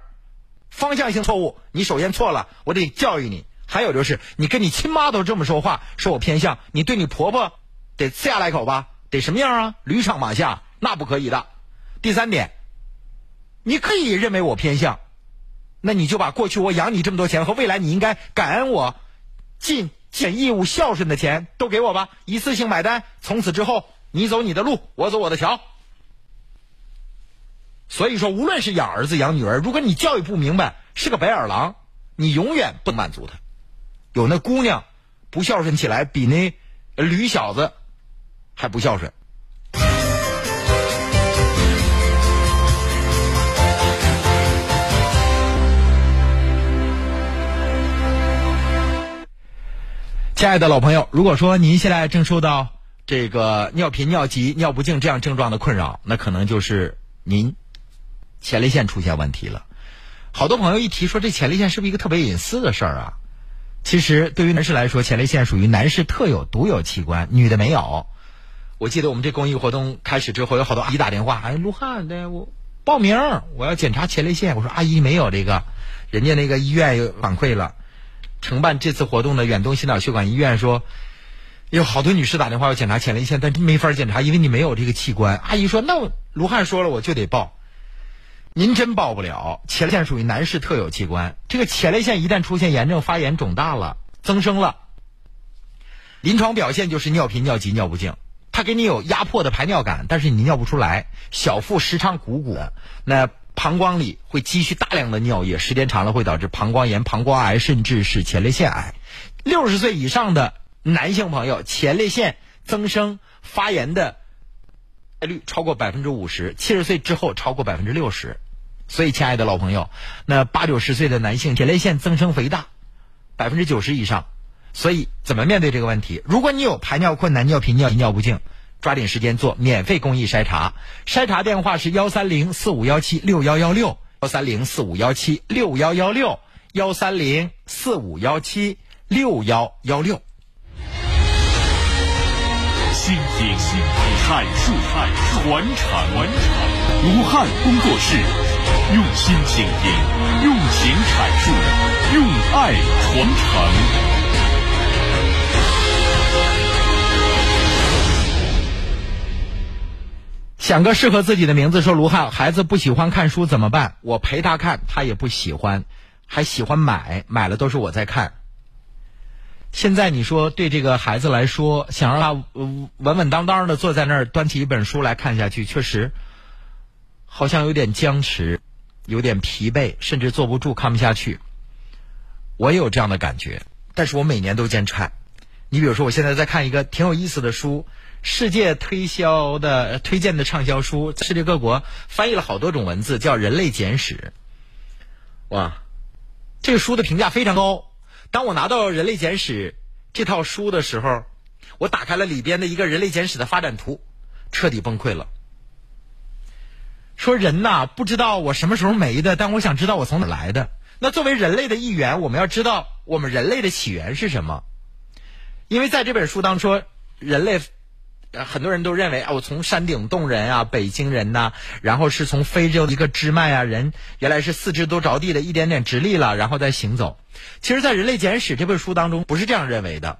方向性错误，你首先错了，我得教育你。还有就是，你跟你亲妈都这么说话，说我偏向，你对你婆婆得呲牙来口吧？得什么样啊？驴上马下，那不可以的。第三点，你可以认为我偏向，那你就把过去我养你这么多钱和未来你应该感恩我、尽尽义务孝顺的钱都给我吧，一次性买单。从此之后，你走你的路，我走我的桥。所以说，无论是养儿子养女儿，如果你教育不明白，是个白眼狼，你永远不满足他。有那姑娘不孝顺起来，比那驴小子还不孝顺。亲爱的老朋友，如果说您现在正受到这个尿频、尿急、尿不尽这样症状的困扰，那可能就是您。前列腺出现问题了，好多朋友一提说这前列腺是不是一个特别隐私的事儿啊？其实对于男士来说，前列腺属于男士特有独有器官，女的没有。我记得我们这公益活动开始之后，有好多阿姨打电话，哎，卢汉的我报名，我要检查前列腺。我说阿姨没有这个，人家那个医院有反馈了。承办这次活动的远东心脑血管医院说，有好多女士打电话要检查前列腺，但没法检查，因为你没有这个器官。阿姨说，那卢汉说了，我就得报。您真报不了，前列腺属于男士特有器官。这个前列腺一旦出现炎症、发炎、肿大了、增生了，临床表现就是尿频、尿急、尿不尽。它给你有压迫的排尿感，但是你尿不出来，小腹时常鼓鼓的。那膀胱里会积蓄大量的尿液，时间长了会导致膀胱炎、膀胱癌，甚至是前列腺癌。六十岁以上的男性朋友，前列腺增生发炎的。概率超过百分之五十，七十岁之后超过百分之六十，所以亲爱的老朋友，那八九十岁的男性前列腺增生肥大，百分之九十以上，所以怎么面对这个问题？如果你有排尿困难、尿频、尿、尿不尽，抓紧时间做免费公益筛查，筛查电话是幺三零四五幺七六幺幺六，幺三零四五幺七六幺幺六，幺三零四五幺七六幺幺六。新颖阐述、传承，传承。武汉工作室用心倾听，用情阐述，用爱传承。想个适合自己的名字，说卢汉，孩子不喜欢看书怎么办？我陪他看，他也不喜欢，还喜欢买，买了都是我在看。现在你说对这个孩子来说，想让他稳稳当当的坐在那儿，端起一本书来看下去，确实好像有点僵持，有点疲惫，甚至坐不住，看不下去。我也有这样的感觉，但是我每年都坚持看。你比如说，我现在在看一个挺有意思的书，世界推销的推荐的畅销书，世界各国翻译了好多种文字，叫《人类简史》。哇，这个书的评价非常高。当我拿到《人类简史》这套书的时候，我打开了里边的一个《人类简史》的发展图，彻底崩溃了。说人呐，不知道我什么时候没的，但我想知道我从哪来的。那作为人类的一员，我们要知道我们人类的起源是什么。因为在这本书当中，人类，呃，很多人都认为啊，我从山顶洞人啊，北京人呐、然后是从非洲一个支脉啊，人原来是四肢都着地的，一点点直立了，然后再行走。其实，在《人类简史》这本书当中，不是这样认为的。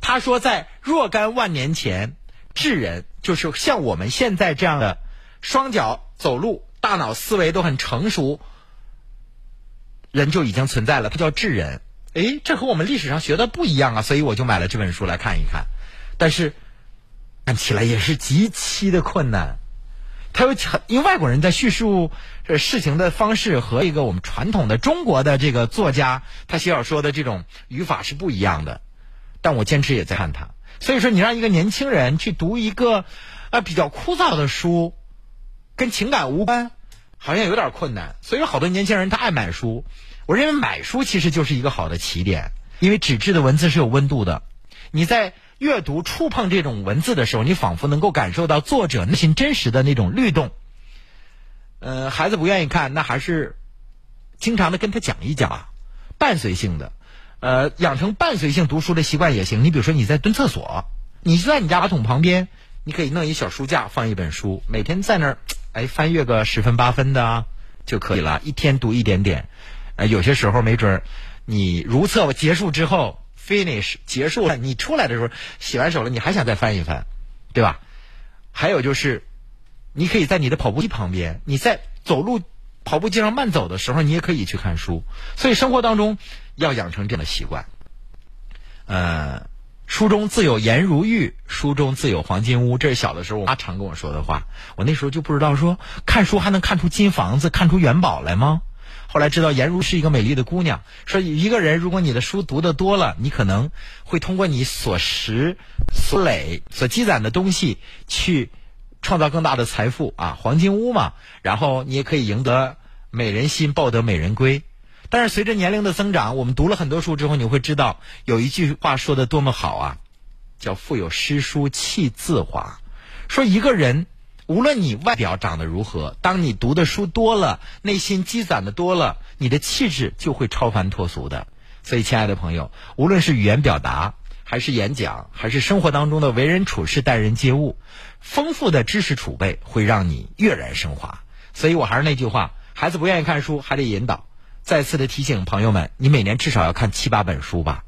他说，在若干万年前，智人就是像我们现在这样的，双脚走路、大脑思维都很成熟，人就已经存在了，他叫智人。诶，这和我们历史上学的不一样啊，所以我就买了这本书来看一看。但是看起来也是极其的困难。他有很，因为外国人在叙述呃事情的方式和一个我们传统的中国的这个作家他写小说的这种语法是不一样的。但我坚持也在看他。所以说，你让一个年轻人去读一个啊比较枯燥的书，跟情感无关，好像有点困难。所以有好多年轻人他爱买书。我认为买书其实就是一个好的起点，因为纸质的文字是有温度的。你在阅读、触碰这种文字的时候，你仿佛能够感受到作者内心真实的那种律动。呃，孩子不愿意看，那还是经常的跟他讲一讲啊，伴随性的。呃，养成伴随性读书的习惯也行。你比如说，你在蹲厕所，你就在你家马桶旁边，你可以弄一小书架，放一本书，每天在那儿，哎，翻阅个十分八分的啊，就可以了。一天读一点点，呃，有些时候没准儿，你如厕结束之后，finish 结束了，你出来的时候洗完手了，你还想再翻一翻，对吧？还有就是，你可以在你的跑步机旁边，你在走路跑步机上慢走的时候，你也可以去看书。所以生活当中要养成这样的习惯。呃，书中自有颜如玉，书中自有黄金屋，这是小的时候我妈常跟我说的话。我那时候就不知道说看书还能看出金房子、看出元宝来吗？后来知道颜如是一个美丽的姑娘。说一个人如果你的书读的多了，你可能会通过你所识、所累、所积攒的东西去创造更大的财富啊，黄金屋嘛。然后你也可以赢得美人心，抱得美人归。但是随着年龄的增长，我们读了很多书之后，你会知道有一句话说的多么好啊，叫“腹有诗书气自华”。说一个人无论你外表长得如何，当你读的书多了，内心积攒的多了，你的气质就会超凡脱俗的。所以，亲爱的朋友，无论是语言表达，还是演讲，还是生活当中的为人处事、待人接物，丰富的知识储备会让你跃然升华。所以我还是那句话，孩子不愿意看书，还得引导。再次的提醒朋友们，你每年至少要看七八本书吧。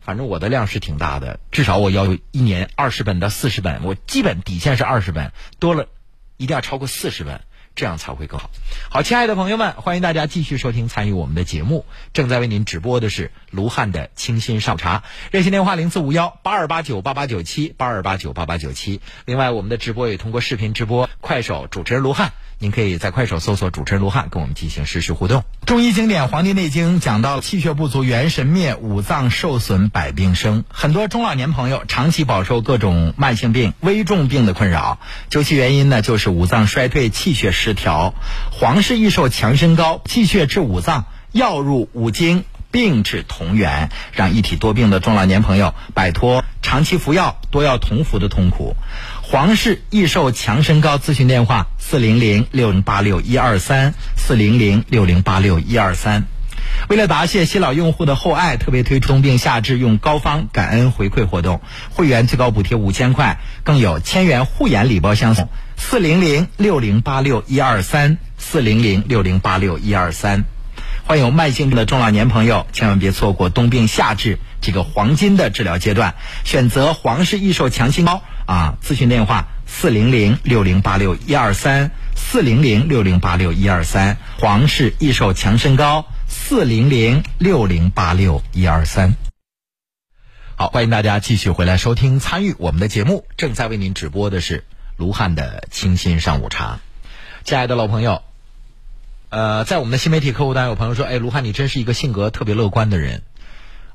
反正我的量是挺大的，至少我要有一年二十本到四十本，我基本底线是二十本，多了一定要超过四十万，这样才会更好。好，亲爱的朋友们，欢迎大家继续收听参与我们的节目。正在为您直播的是卢汉的清新上茶，热线电话零四五幺八二八九八八九七八二八九八八九七。另外，我们的直播也通过视频直播，快手主持人卢汉。您可以在快手搜索主持人卢汉，跟我们进行实时互动。中医经典《黄帝内经》讲到气血不足，元神灭，五脏受损，百病生。很多中老年朋友长期饱受各种慢性病、危重病的困扰，究其原因呢，就是五脏衰退、气血失调。黄氏益寿强身膏，气血治五脏，药入五经。病治同源，让一体多病的中老年朋友摆脱长期服药、多药同服的痛苦。黄氏益寿强身膏咨询电话：四零零六零八六一二三四零零六零八六一二三。为了答谢新老用户的厚爱，特别推出冬病夏治用膏方感恩回馈活动，会员最高补贴五千块，更有千元护眼礼包相送。四零零六零八六一二三四零零六零八六一二三。患有慢性病的中老年朋友，千万别错过冬病夏治这个黄金的治疗阶段，选择黄氏益寿强心膏啊！咨询电话：四零零六零八六一二三四零零六零八六一二三，黄氏益寿强身膏四零零六零八六一二三。好，欢迎大家继续回来收听参与我们的节目，正在为您直播的是卢汉的清新上午茶，亲爱的老朋友。呃，在我们的新媒体客户端，有朋友说：“哎，卢汉，你真是一个性格特别乐观的人。”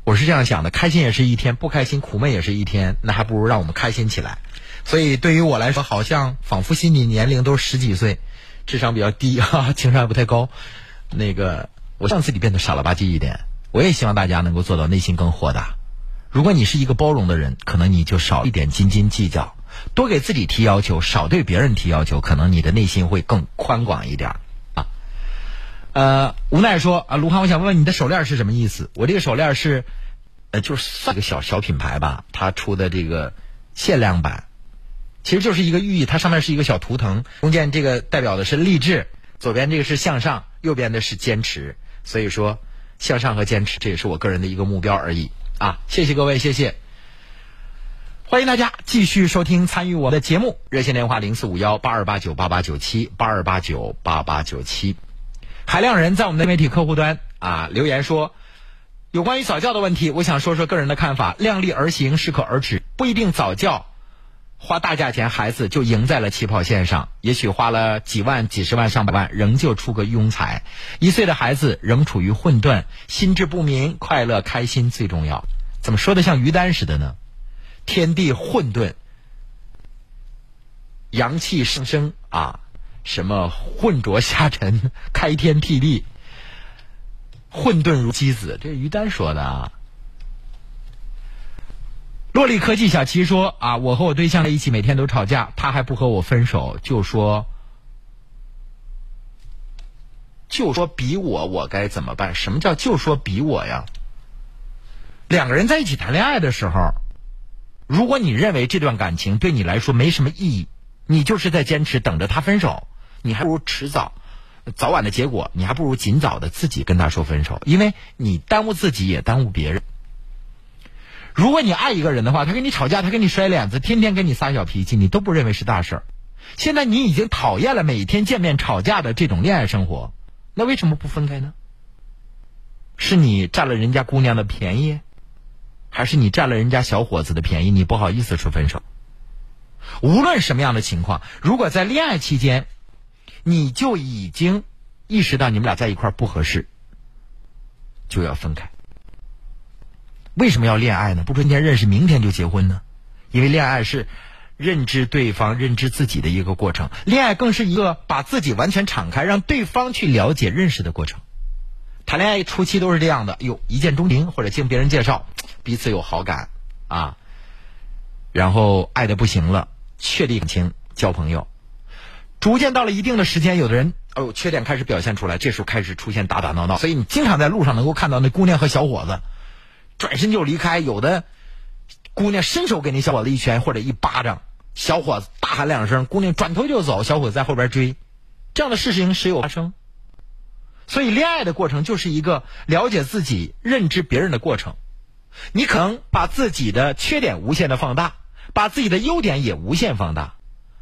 我是这样想的：开心也是一天，不开心苦闷也是一天，那还不如让我们开心起来。所以对于我来说，好像仿佛心理年龄都是十几岁，智商比较低 哈，情商还不太高。那个，我让自己变得傻了吧唧一点。我也希望大家能够做到内心更豁达。如果你是一个包容的人，可能你就少一点斤斤计较，多给自己提要求，少对别人提要求，可能你的内心会更宽广一点啊。呃，无奈说啊，卢汉，我想问问你的手链是什么意思？我这个手链是，呃，就是算一个小小品牌吧，它出的这个限量版，其实就是一个寓意，它上面是一个小图腾，中间这个代表的是励志，左边这个是向上，右边的是坚持。所以说，向上和坚持，这也是我个人的一个目标而已。啊，谢谢各位，谢谢。欢迎大家继续收听参与我的节目，热线电话零四五幺八二八九八八九七八二八九八八九七。海量人在我们的媒体客户端啊留言说，有关于早教的问题，我想说说个人的看法。量力而行，适可而止，不一定早教花大价钱，孩子就赢在了起跑线上。也许花了几万、几十万、上百万，仍旧出个庸才。一岁的孩子仍处于混沌，心智不明，快乐开心最重要。怎么说的像于丹似的呢？天地混沌，阳气上升啊，什么混浊下沉，开天辟地，混沌如鸡子，这是于丹说的啊。洛丽科技小齐说啊，我和我对象在一起，每天都吵架，他还不和我分手，就说就说比我，我该怎么办？什么叫就说比我呀？两个人在一起谈恋爱的时候，如果你认为这段感情对你来说没什么意义，你就是在坚持等着他分手，你还不如迟早、早晚的结果，你还不如尽早的自己跟他说分手，因为你耽误自己也耽误别人。如果你爱一个人的话，他跟你吵架，他跟你摔脸子，天天跟你撒小脾气，你都不认为是大事儿。现在你已经讨厌了每天见面吵架的这种恋爱生活，那为什么不分开呢？是你占了人家姑娘的便宜，还是你占了人家小伙子的便宜？你不好意思说分手。无论什么样的情况，如果在恋爱期间，你就已经意识到你们俩在一块不合适，就要分开。为什么要恋爱呢？不春天认识，明天就结婚呢？因为恋爱是认知对方、认知自己的一个过程。恋爱更是一个把自己完全敞开，让对方去了解、认识的过程。谈恋爱初期都是这样的，有，一见钟情或者经别人介绍，彼此有好感啊，然后爱的不行了，确立感情，交朋友。逐渐到了一定的时间，有的人哦，缺点开始表现出来，这时候开始出现打打闹闹。所以你经常在路上能够看到那姑娘和小伙子。转身就离开，有的姑娘伸手给那小伙子一拳或者一巴掌，小伙子大喊两声，姑娘转头就走，小伙子在后边追，这样的事情时有发生。所以，恋爱的过程就是一个了解自己、认知别人的过程。你可能把自己的缺点无限的放大，把自己的优点也无限放大。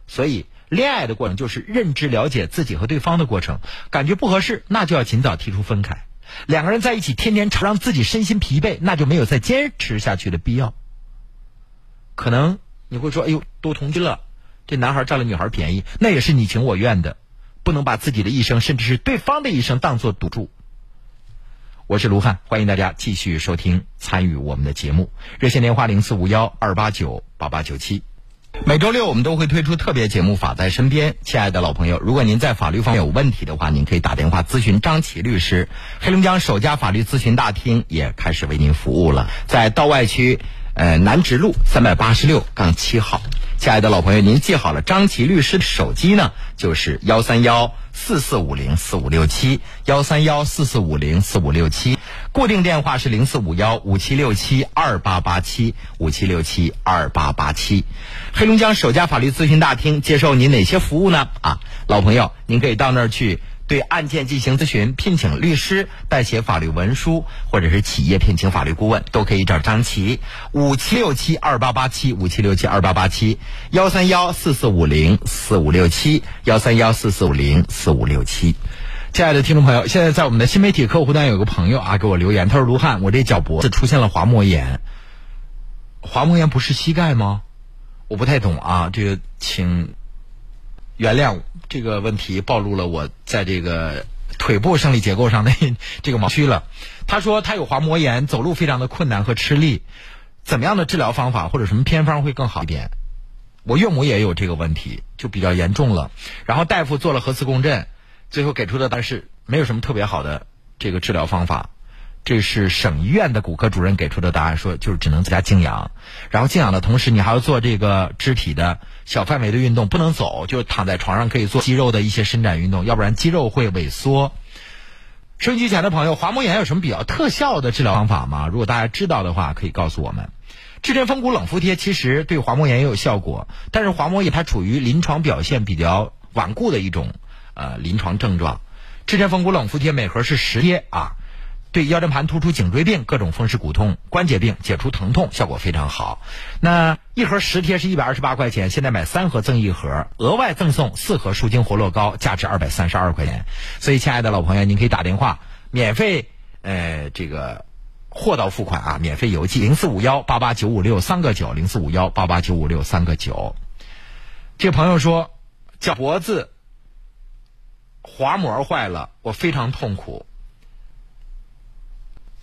所以，恋爱的过程就是认知、了解自己和对方的过程。感觉不合适，那就要尽早提出分开。两个人在一起，天天吵，让自己身心疲惫，那就没有再坚持下去的必要。可能你会说：“哎呦，都同居了，这男孩占了女孩便宜，那也是你情我愿的，不能把自己的一生，甚至是对方的一生当做赌注。”我是卢汉，欢迎大家继续收听参与我们的节目，热线电话零四五幺二八九八八九七。每周六我们都会推出特别节目《法在身边》，亲爱的老朋友，如果您在法律方面有问题的话，您可以打电话咨询张琪律师。黑龙江首家法律咨询大厅也开始为您服务了，在道外区呃南直路三百八十六杠七号。亲爱的老朋友，您记好了，张琪律师的手机呢就是幺三幺四四五零四五六七幺三幺四四五零四五六七，固定电话是零四五幺五七六七二八八七五七六七二八八七。黑龙江首家法律咨询大厅接受您哪些服务呢？啊，老朋友，您可以到那儿去对案件进行咨询，聘请律师代写法律文书，或者是企业聘请法律顾问，都可以找张琪。五七六七二八八七五七六七二八八七幺三幺四四五零四五六七幺三幺四四五零四五六七。亲爱的听众朋友，现在在我们的新媒体客户端有个朋友啊给我留言，他说：“卢汉，我这脚脖子出现了滑膜炎，滑膜炎不是膝盖吗？”我不太懂啊，这个请原谅这个问题暴露了我在这个腿部生理结构上的 这个盲区了。他说他有滑膜炎，走路非常的困难和吃力，怎么样的治疗方法或者什么偏方会更好一点？我岳母也有这个问题，就比较严重了。然后大夫做了核磁共振，最后给出的答案是没有什么特别好的这个治疗方法。这是省医院的骨科主任给出的答案，说就是只能在家静养。然后静养的同时，你还要做这个肢体的小范围的运动，不能走，就躺在床上可以做肌肉的一些伸展运动，要不然肌肉会萎缩。收音机前的朋友，滑膜炎有什么比较特效的治疗方法吗？如果大家知道的话，可以告诉我们。至臻风骨冷敷贴其实对滑膜炎也有效果，但是滑膜炎它处于临床表现比较顽固的一种呃临床症状。至臻风骨冷敷贴每盒是十贴啊，对腰间盘突出、颈椎病、各种风湿骨痛、关节病解除疼痛效果非常好。那一盒十贴是一百二十八块钱，现在买三盒赠一盒，额外赠送四盒舒筋活络膏，价值二百三十二块钱。所以，亲爱的老朋友，您可以打电话免费呃这个。货到付款啊，免费邮寄零四五幺八八九五六三个九零四五幺八八九五六三个九。这朋友说，脚脖子滑膜坏了，我非常痛苦。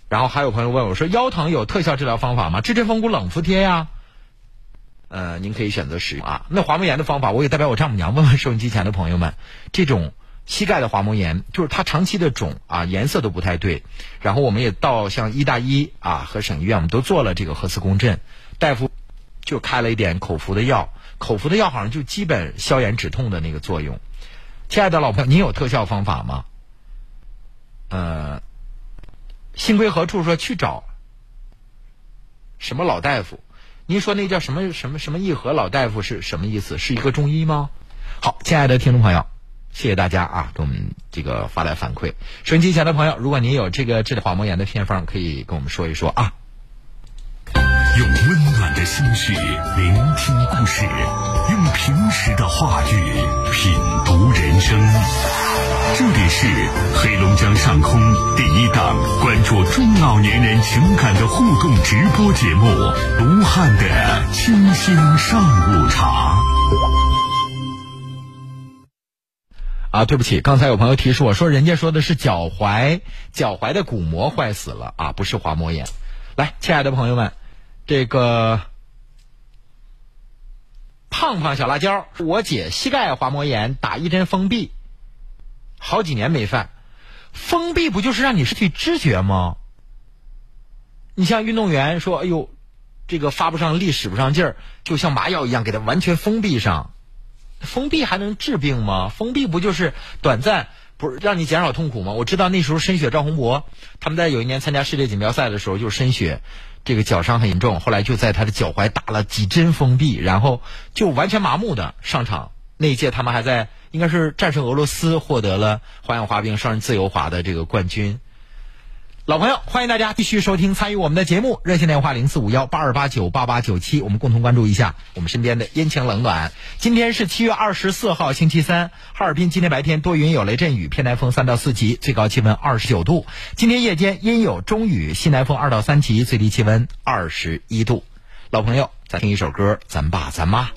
然后还有朋友问我说，腰疼有特效治疗方法吗？至臻风骨冷敷贴呀，呃，您可以选择使用啊。那滑膜炎的方法，我也代表我丈母娘问问收音机前的朋友们，这种。膝盖的滑膜炎就是它长期的肿啊，颜色都不太对。然后我们也到像医大医啊和省医院，我们都做了这个核磁共振，大夫就开了一点口服的药，口服的药好像就基本消炎止痛的那个作用。亲爱的老朋友，您有特效方法吗？呃，心归何处说去找什么老大夫？您说那叫什么什么什么义和老大夫是什么意思？是一个中医吗？好，亲爱的听众朋友。谢谢大家啊，给我们这个发来反馈。收音机前的朋友，如果您有这个治疗滑膜炎的偏方，可以跟我们说一说啊。心绪聆听故事，用平时的话语品读人生。这里是黑龙江上空第一档关注中老年人情感的互动直播节目——卢汉的清新上午茶。啊，对不起，刚才有朋友提示我说，人家说的是脚踝，脚踝的骨膜坏死了啊，不是滑膜炎。来，亲爱的朋友们，这个胖胖小辣椒，我姐膝盖滑膜炎，打一针封闭，好几年没犯。封闭不就是让你失去知觉吗？你像运动员说，哎呦，这个发不上力，使不上劲儿，就像麻药一样，给它完全封闭上。封闭还能治病吗？封闭不就是短暂，不是让你减少痛苦吗？我知道那时候申雪赵宏博他们在有一年参加世界锦标赛的时候，就是申雪这个脚伤很严重，后来就在他的脚踝打了几针封闭，然后就完全麻木的上场。那一届他们还在应该是战胜俄罗斯，获得了花样滑冰双人自由滑的这个冠军。老朋友，欢迎大家继续收听参与我们的节目，热线电话零四五幺八二八九八八九七，我们共同关注一下我们身边的阴晴冷暖。今天是七月二十四号，星期三，哈尔滨今天白天多云有雷阵雨，偏南风三到四级，最高气温二十九度。今天夜间阴有中雨，西南风二到三级，最低气温二十一度。老朋友，再听一首歌，咱爸咱妈。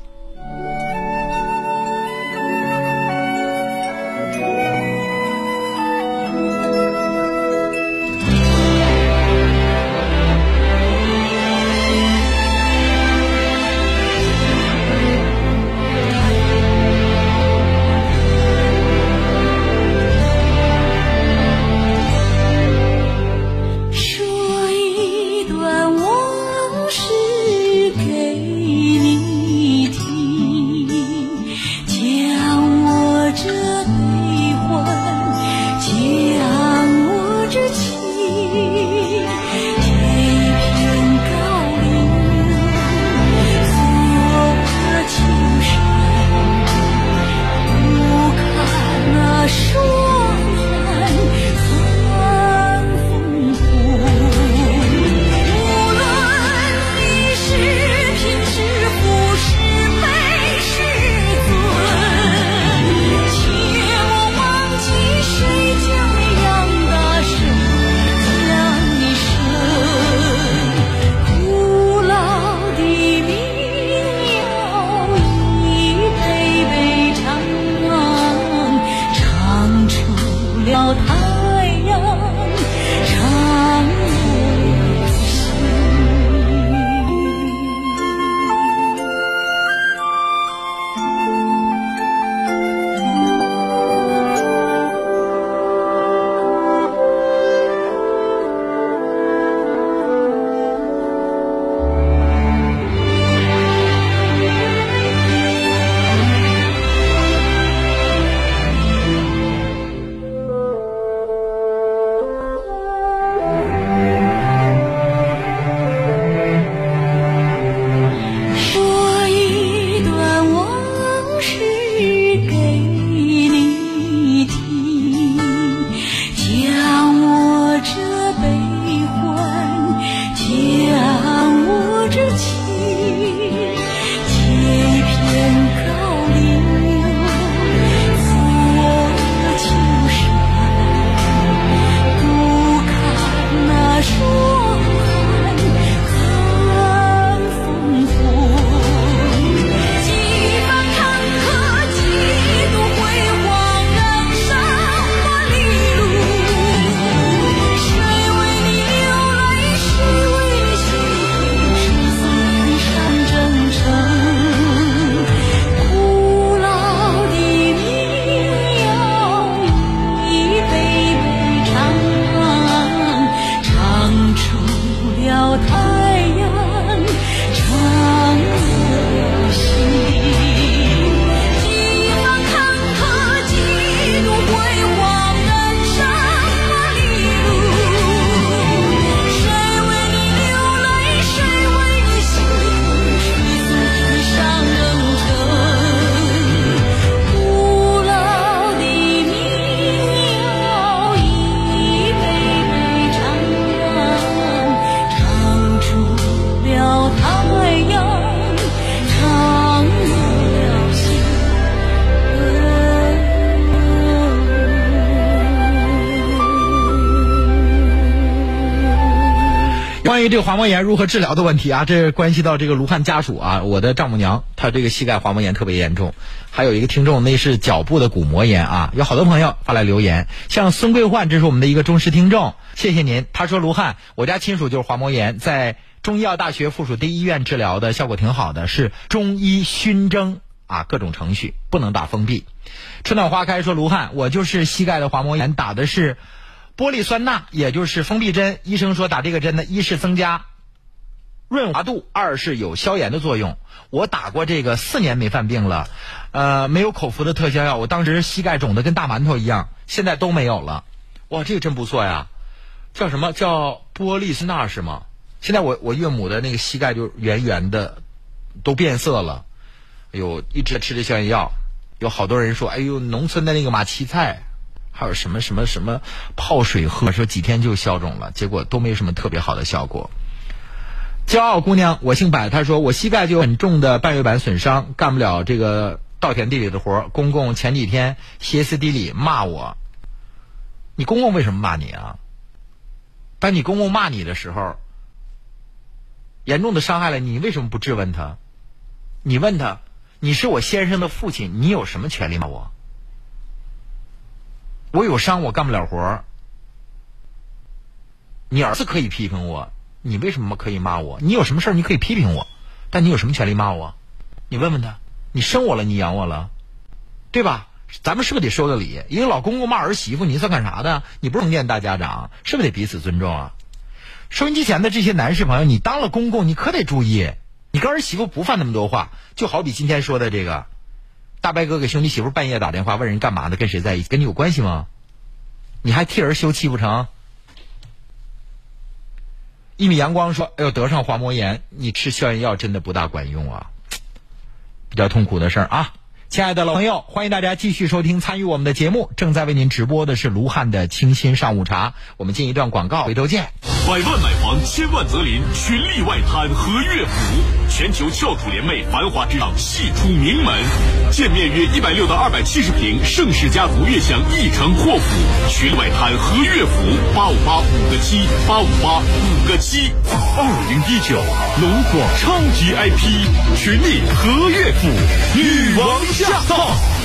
这个滑膜炎如何治疗的问题啊，这关系到这个卢汉家属啊。我的丈母娘她这个膝盖滑膜炎特别严重，还有一个听众那是脚部的骨膜炎啊。有好多朋友发来留言，像孙桂焕，这是我们的一个忠实听众，谢谢您。他说卢汉，我家亲属就是滑膜炎，在中医药大学附属第一医院治疗的效果挺好的，是中医熏蒸啊，各种程序不能打封闭。春暖花开说卢汉，我就是膝盖的滑膜炎，打的是。玻璃酸钠，也就是封闭针。医生说打这个针呢，一是增加润滑度，二是有消炎的作用。我打过这个四年没犯病了，呃，没有口服的特效药。我当时膝盖肿的跟大馒头一样，现在都没有了。哇，这个真不错呀！叫什么叫玻璃酸钠是吗？现在我我岳母的那个膝盖就圆圆的，都变色了。哎呦，一直吃着消炎药。有好多人说，哎呦，农村的那个马七菜。还有什么什么什么泡水喝，说几天就消肿了，结果都没什么特别好的效果。骄傲姑娘，我姓柏，她说我膝盖就很重的半月板损伤，干不了这个稻田地里的活。公公前几天歇斯底里骂我，你公公为什么骂你啊？当你公公骂你的时候，严重的伤害了你，为什么不质问他？你问他，你是我先生的父亲，你有什么权利骂我？我有伤，我干不了活儿。你儿子可以批评我，你为什么可以骂我？你有什么事儿你可以批评我，但你有什么权利骂我？你问问他，你生我了，你养我了，对吧？咱们是不是得说个理？一个老公公骂儿媳妇，你算干啥的？你不是封建大家长，是不是得彼此尊重啊？收音机前的这些男士朋友，你当了公公，你可得注意，你跟儿媳妇不犯那么多话。就好比今天说的这个。大白哥给兄弟媳妇半夜打电话问人干嘛呢？跟谁在一起？跟你有关系吗？你还替人休气不成？一米阳光说：“哎呦，得上滑膜炎，你吃消炎药真的不大管用啊，比较痛苦的事儿啊。”亲爱的老朋友，欢迎大家继续收听参与我们的节目。正在为您直播的是卢汉的清新上午茶。我们进一段广告，回头见。百万买房，千万择邻，群力外滩和悦府，全球翘楚联袂，繁华之上系出名门。建面约一百六到二百七十平，盛世家族悦享一城阔府。群力外滩和悦府，八五八五个七，八五八五个七。二零一九龙广超级 IP，群力和悦府，女王驾到。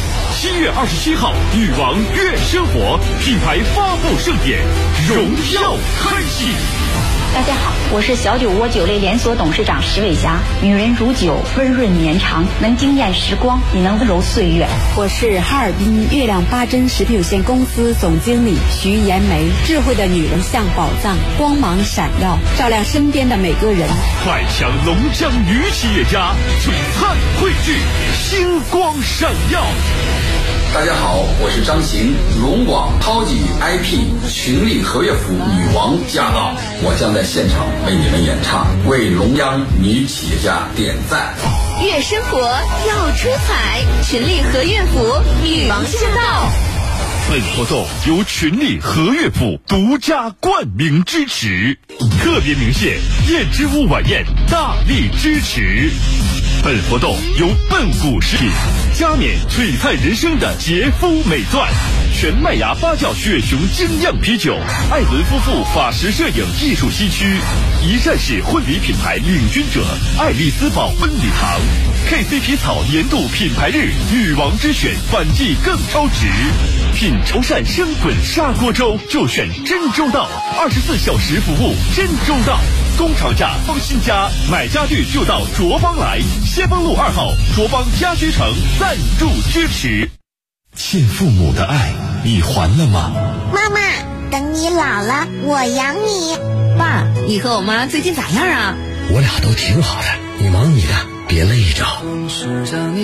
七月二十七号，女王悦生活品牌发布盛典，荣耀开启。大家好，我是小酒窝酒类连锁董事长石伟霞。女人如酒，温润绵长，能惊艳时光，也能温柔岁月。我是哈尔滨月亮八珍食品有限公司总经理徐延梅。智慧的女人像宝藏，光芒闪耀，照亮身边的每个人。快抢龙江女企业家，璀璨汇聚，星光闪耀。大家好，我是张行，龙广超级 IP 群力合约服女王驾到，我将在现场为你们演唱，为龙央女企业家点赞。悦生活要出彩，群力和悦府女王驾到。本活动由群力和悦府独家冠名支持，特别鸣谢燕之屋晚宴大力支持。本活动由笨谷食品、加冕璀璨人生的洁肤美钻、全麦芽发酵雪熊精酿啤酒、艾伦夫妇法式摄影艺术西区、一站式婚礼品牌领军者爱丽丝堡婚礼堂、KC 皮草年度品牌日女王之选反季更超值，品潮汕生滚砂锅粥就选真周到，二十四小时服务真周到。工厂价放心家，买家具就到卓邦来。先锋路二号卓邦家居城赞助支持。欠父母的爱，你还了吗？妈妈，等你老了，我养你。爸，你和我妈最近咋样啊？我俩都挺好的，你忙你的。别累着，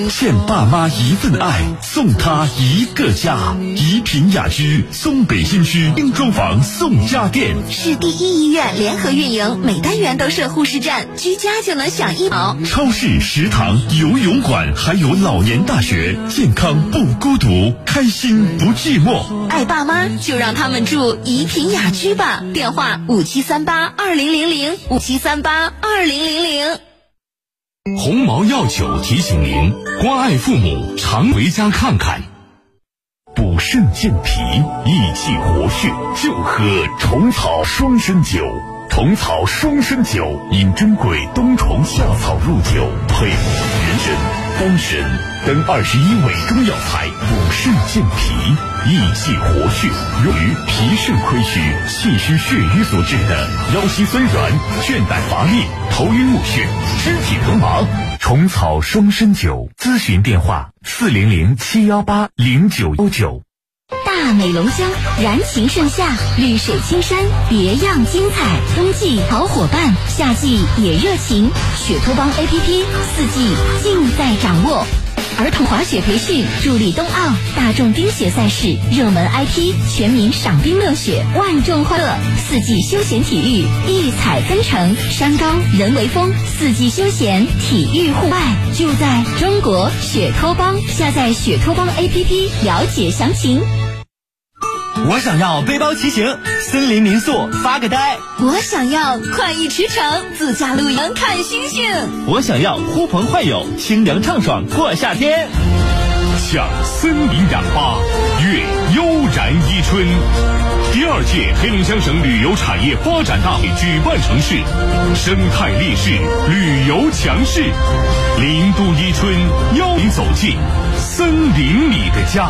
欠爸妈一份爱，送他一个家。怡品雅居，松北新区精装房送家电，市第一医院联合运营，每单元都设护士站，居家就能享医保。超市、食堂、游泳馆，还有老年大学，健康不孤独，开心不寂寞。爱爸妈就让他们住怡品雅居吧，电话五七三八二零零零五七三八二零零零。鸿茅药酒提醒您：关爱父母，常回家看看。补肾健脾、益气活血，就喝虫草双参酒。虫草双参酒，饮珍贵冬虫夏草入酒，配人参、丹参等二十一味中药材，补肾健脾、益气活血，用于脾肾亏虚、气虚血瘀所致的腰膝酸软、倦怠乏力、头晕目眩、肢体疼麻。虫草双参酒，咨询电话：四零零七幺八零九幺九。大美龙江，燃情盛夏，绿水青山，别样精彩。冬季好伙伴，夏季也热情。雪托邦 APP，四季尽在掌握。儿童滑雪培训，助力冬奥大众冰雪赛事，热门 IP，全民赏冰乐雪，万众欢乐。四季休闲体育，异彩纷呈，山高人为峰，四季休闲体育户外就在中国雪托邦。下载雪托邦 APP，了解详情。我想要背包骑行，森林民宿发个呆；我想要快意驰骋，自驾露营看星星；我想要呼朋唤友，清凉畅爽过夏天。享森林氧吧，悦悠然伊春。第二届黑龙江省旅游产业发展大会举办城市，生态烈士，旅游强势。林都伊春，邀您走进森林里的家。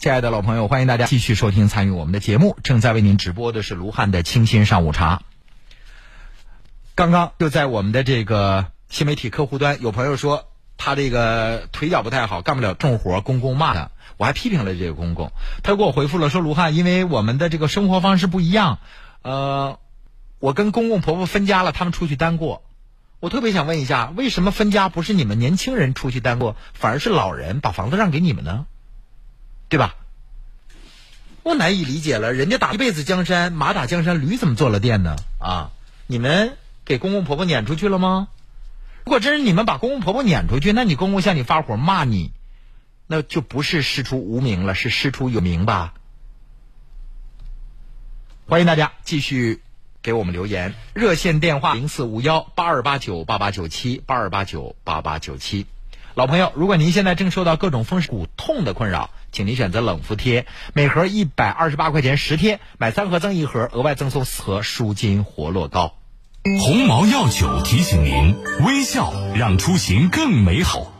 亲爱的老朋友，欢迎大家继续收听参与我们的节目。正在为您直播的是卢汉的清新上午茶。刚刚就在我们的这个新媒体客户端，有朋友说他这个腿脚不太好，干不了重活，公公骂他。我还批评了这个公公，他给我回复了说：“卢汉，因为我们的这个生活方式不一样，呃，我跟公公婆婆分家了，他们出去单过。我特别想问一下，为什么分家不是你们年轻人出去单过，反而是老人把房子让给你们呢？”对吧？我难以理解了，人家打一辈子江山，马打江山，驴怎么做了店呢？啊，你们给公公婆婆撵出去了吗？如果真是你们把公公婆婆撵出去，那你公公向你发火骂你，那就不是师出无名了，是师出有名吧？欢迎大家继续给我们留言，热线电话零四五幺八二八九八八九七八二八九八八九七。老朋友，如果您现在正受到各种风湿骨痛的困扰，请您选择冷敷贴，每盒一百二十八块钱十贴，买三盒赠一盒，额外赠送四盒舒筋活络膏。鸿茅药酒提醒您：微笑让出行更美好。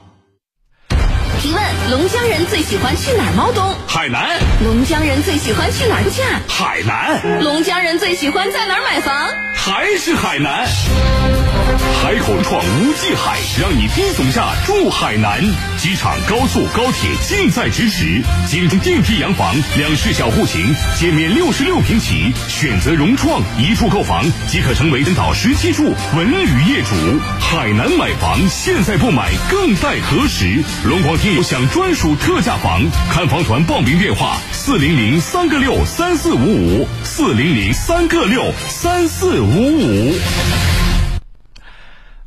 提问：龙江人最喜欢去哪儿猫冬？海南。龙江人最喜欢去哪儿度假？海南。龙江人最喜欢在哪儿买房？还是海南。海口创无际海，让你低总价住海南。机场、高速、高铁近在咫尺。精装电梯洋房，两室小户型，建面六十六平起，选择融创一处购房即可成为登岛十七处文旅业主。海南买房，现在不买更待何时？龙广听友享专属特价房，看房团报名电话：四零零三个六三四五五，四零零三个六三四五五。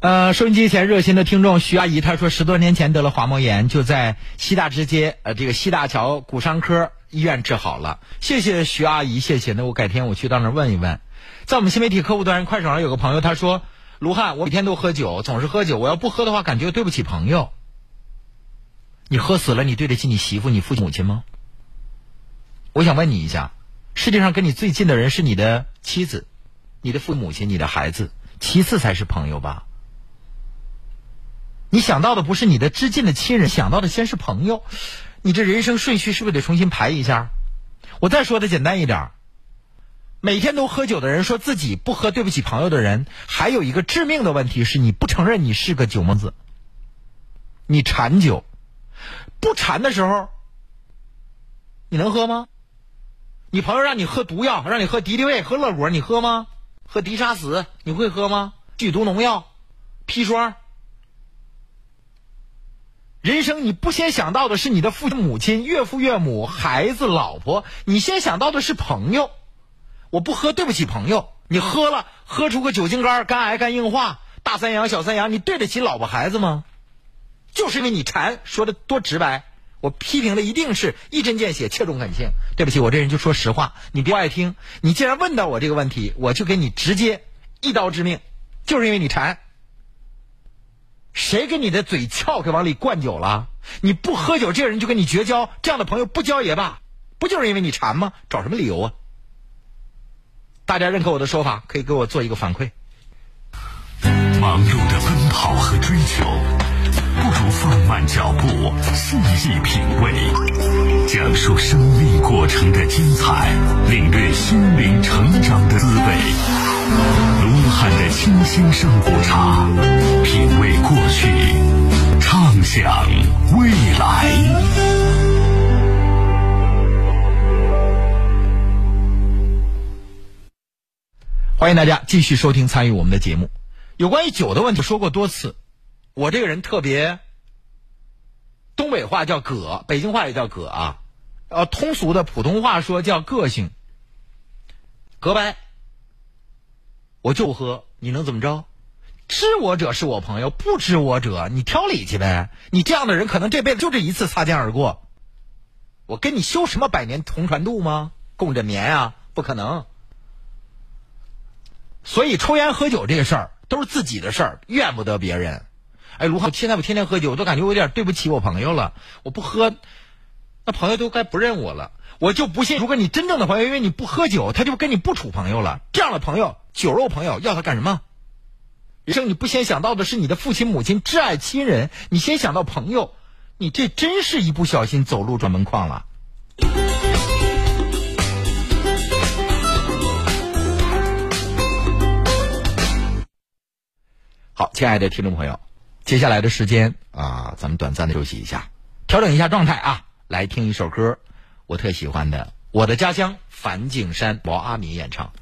呃，收音机前热心的听众徐阿姨，她说十多年前得了滑膜炎，就在西大直街呃这个西大桥骨伤科医院治好了。谢谢徐阿姨，谢谢。那我改天我去到那问一问。在我们新媒体客户端快手上有个朋友他说，卢汉，我每天都喝酒，总是喝酒，我要不喝的话，感觉对不起朋友。你喝死了，你对得起你媳妇、你父、母亲吗？我想问你一下，世界上跟你最近的人是你的妻子、你的父母亲、你的孩子，其次才是朋友吧？你想到的不是你的至近的亲人，想到的先是朋友，你这人生顺序是不是得重新排一下？我再说的简单一点，每天都喝酒的人，说自己不喝对不起朋友的人，还有一个致命的问题是你不承认你是个酒蒙子，你馋酒，不馋的时候，你能喝吗？你朋友让你喝毒药，让你喝敌敌畏、喝乐果，你喝吗？喝敌杀死，你会喝吗？剧毒农药、砒霜。人生你不先想到的是你的父、母亲、岳父、岳母、孩子、老婆，你先想到的是朋友。我不喝，对不起朋友。你喝了，喝出个酒精肝、肝癌、肝硬化，大三阳、小三阳，你对得起老婆孩子吗？就是因为你馋，说的多直白。我批评的一定是一针见血、切中感情。对不起，我这人就说实话，你别爱听。你既然问到我这个问题，我就给你直接一刀致命，就是因为你馋。谁给你的嘴撬开往里灌酒了？你不喝酒，这个人就跟你绝交，这样的朋友不交也罢，不就是因为你馋吗？找什么理由啊？大家认可我的说法，可以给我做一个反馈。忙碌的奔跑和追求，不如放慢脚步，细细品味，讲述生命过程的精彩，领略心灵成长的滋味。卢汉的清新上古茶，品味过去，畅想未来。欢迎大家继续收听参与我们的节目。有关于酒的问题说过多次，我这个人特别，东北话叫“葛”，北京话也叫“葛”啊，呃，通俗的普通话说叫个性。葛白，我就喝，你能怎么着？知我者是我朋友，不知我者你挑理去呗。你这样的人可能这辈子就这一次擦肩而过。我跟你修什么百年同船渡吗？共枕眠啊，不可能。所以抽烟喝酒这个事儿都是自己的事儿，怨不得别人。哎，卢浩，现在我天天喝酒，我都感觉我有点对不起我朋友了。我不喝，那朋友都该不认我了。我就不信，如果你真正的朋友，因为你不喝酒，他就跟你不处朋友了。这样的朋友，酒肉朋友，要他干什么？人生你不先想到的是你的父亲、母亲、挚爱亲人，你先想到朋友，你这真是一不小心走路转门框了。好，亲爱的听众朋友，接下来的时间啊，咱们短暂的休息一下，调整一下状态啊，来听一首歌，我特喜欢的《我的家乡》，梵净山毛阿敏演唱。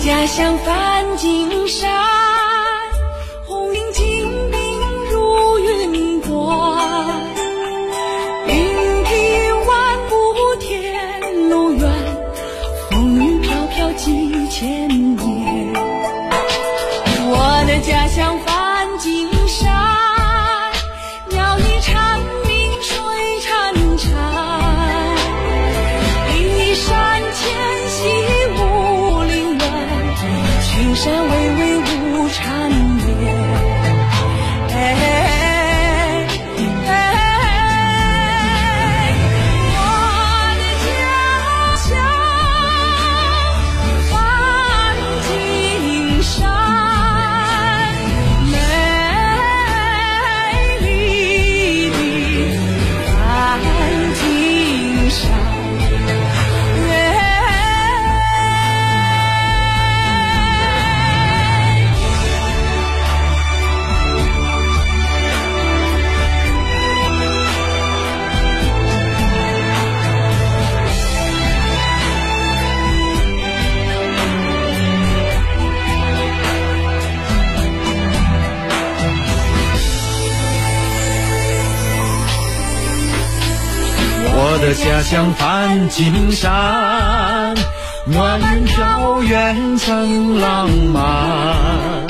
家乡梵净山，的家乡梵净山，暖云飘远曾浪漫。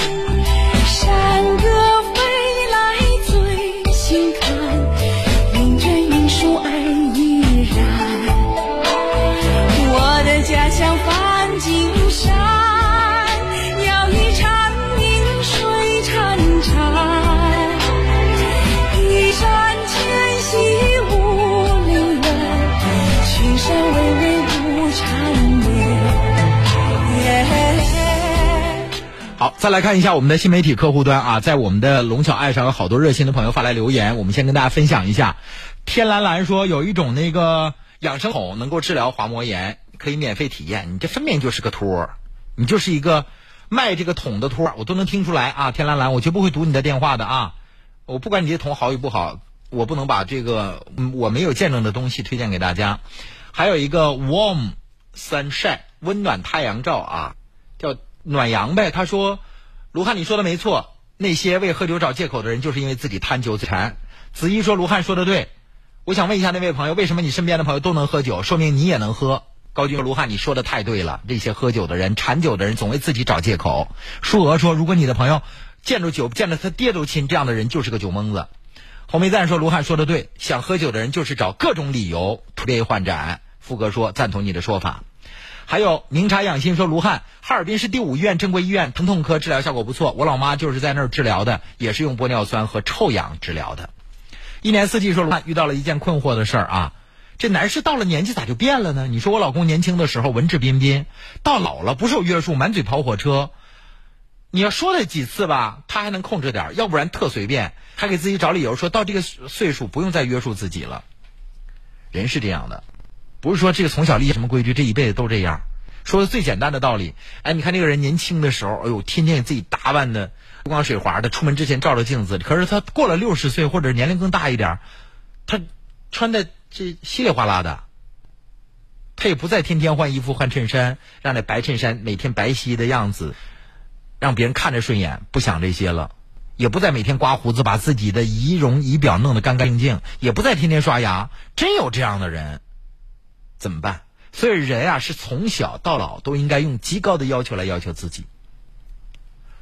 再来看一下我们的新媒体客户端啊，在我们的龙巧爱上有好多热心的朋友发来留言，我们先跟大家分享一下。天蓝蓝说有一种那个养生桶能够治疗滑膜炎，可以免费体验。你这分明就是个托，你就是一个卖这个桶的托，我都能听出来啊。天蓝蓝，我绝不会读你的电话的啊。我不管你这桶好与不好，我不能把这个我没有见证的东西推荐给大家。还有一个 warm sunshine 温暖太阳照啊，叫暖阳呗。他说，卢汉你说的没错，那些为喝酒找借口的人，就是因为自己贪酒嘴馋。子怡说卢汉说的对，我想问一下那位朋友，为什么你身边的朋友都能喝酒，说明你也能喝？高军说卢汉你说的太对了，这些喝酒的人、馋酒的人总为自己找借口。舒娥说，如果你的朋友见着酒见着他爹都亲，这样的人就是个酒蒙子。红梅赞说卢汉说的对，想喝酒的人就是找各种理由推杯换盏。富哥说赞同你的说法。还有明察养心说卢汉，哈尔滨市第五医院正规医院疼痛科治疗效果不错，我老妈就是在那儿治疗的，也是用玻尿酸和臭氧治疗的。一年四季说卢汉遇到了一件困惑的事儿啊，这男士到了年纪咋就变了呢？你说我老公年轻的时候文质彬彬，到老了不受约束，满嘴跑火车。你要说他几次吧，他还能控制点，要不然特随便，还给自己找理由，说到这个岁数不用再约束自己了。人是这样的，不是说这个从小立什么规矩，这一辈子都这样。说的最简单的道理，哎，你看这个人年轻的时候，哎呦，天天给自己打扮的不光水滑的，出门之前照着镜子。可是他过了六十岁或者年龄更大一点，他穿的这稀里哗啦的，他也不再天天换衣服换衬衫，让那白衬衫每天白皙的样子。让别人看着顺眼，不想这些了，也不再每天刮胡子，把自己的仪容仪表弄得干干净净，也不再天天刷牙。真有这样的人，怎么办？所以人啊，是从小到老都应该用极高的要求来要求自己。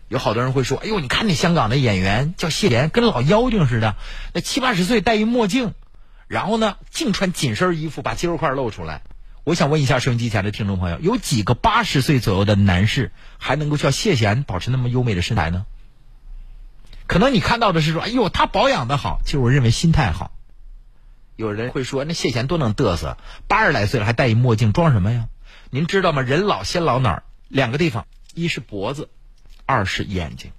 有好多人会说：“哎呦，你看那香港的演员叫谢贤，跟老妖精似的，那七八十岁戴一墨镜，然后呢，净穿紧身衣服，把肌肉块露出来。”我想问一下收音机前的听众朋友，有几个八十岁左右的男士还能够像谢贤保持那么优美的身材呢？可能你看到的是说，哎呦，他保养的好，其实我认为心态好。有人会说，那谢贤多能嘚瑟，八十来岁了还戴一墨镜，装什么呀？您知道吗？人老先老哪儿？两个地方，一是脖子，二是眼睛。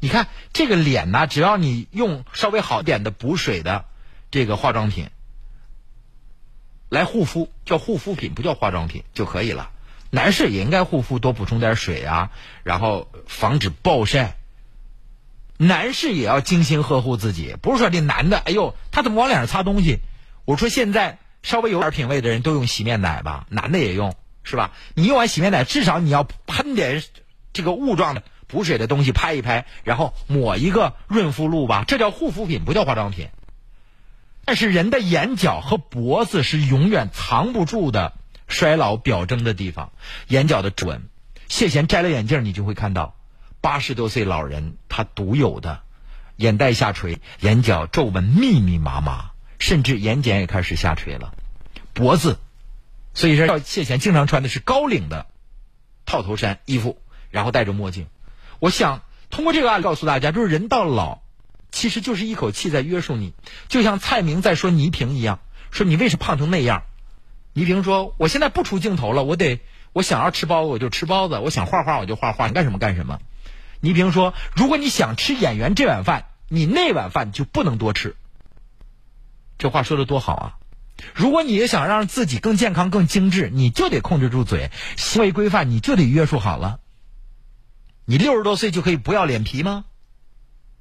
你看这个脸呢，只要你用稍微好点的补水的这个化妆品。来护肤叫护肤品，不叫化妆品就可以了。男士也应该护肤，多补充点水啊，然后防止暴晒。男士也要精心呵护自己，不是说这男的，哎呦，他怎么往脸上擦东西？我说现在稍微有点品位的人都用洗面奶吧，男的也用，是吧？你用完洗面奶，至少你要喷点这个雾状的补水的东西，拍一拍，然后抹一个润肤露吧，这叫护肤品，不叫化妆品。但是人的眼角和脖子是永远藏不住的衰老表征的地方，眼角的皱纹。谢贤摘了眼镜，你就会看到八十多岁老人他独有的眼袋下垂，眼角皱纹密密麻麻，甚至眼睑也开始下垂了。脖子，所以说谢贤经常穿的是高领的套头衫衣服，然后戴着墨镜。我想通过这个案例告诉大家，就是人到老。其实就是一口气在约束你，就像蔡明在说倪萍一样，说你为什么胖成那样？倪萍说：“我现在不出镜头了，我得我想要吃包子我就吃包子，我想画画我就画画，你干什么干什么？”倪萍说：“如果你想吃演员这碗饭，你那碗饭就不能多吃。”这话说的多好啊！如果你也想让自己更健康、更精致，你就得控制住嘴，行为规范你就得约束好了。你六十多岁就可以不要脸皮吗？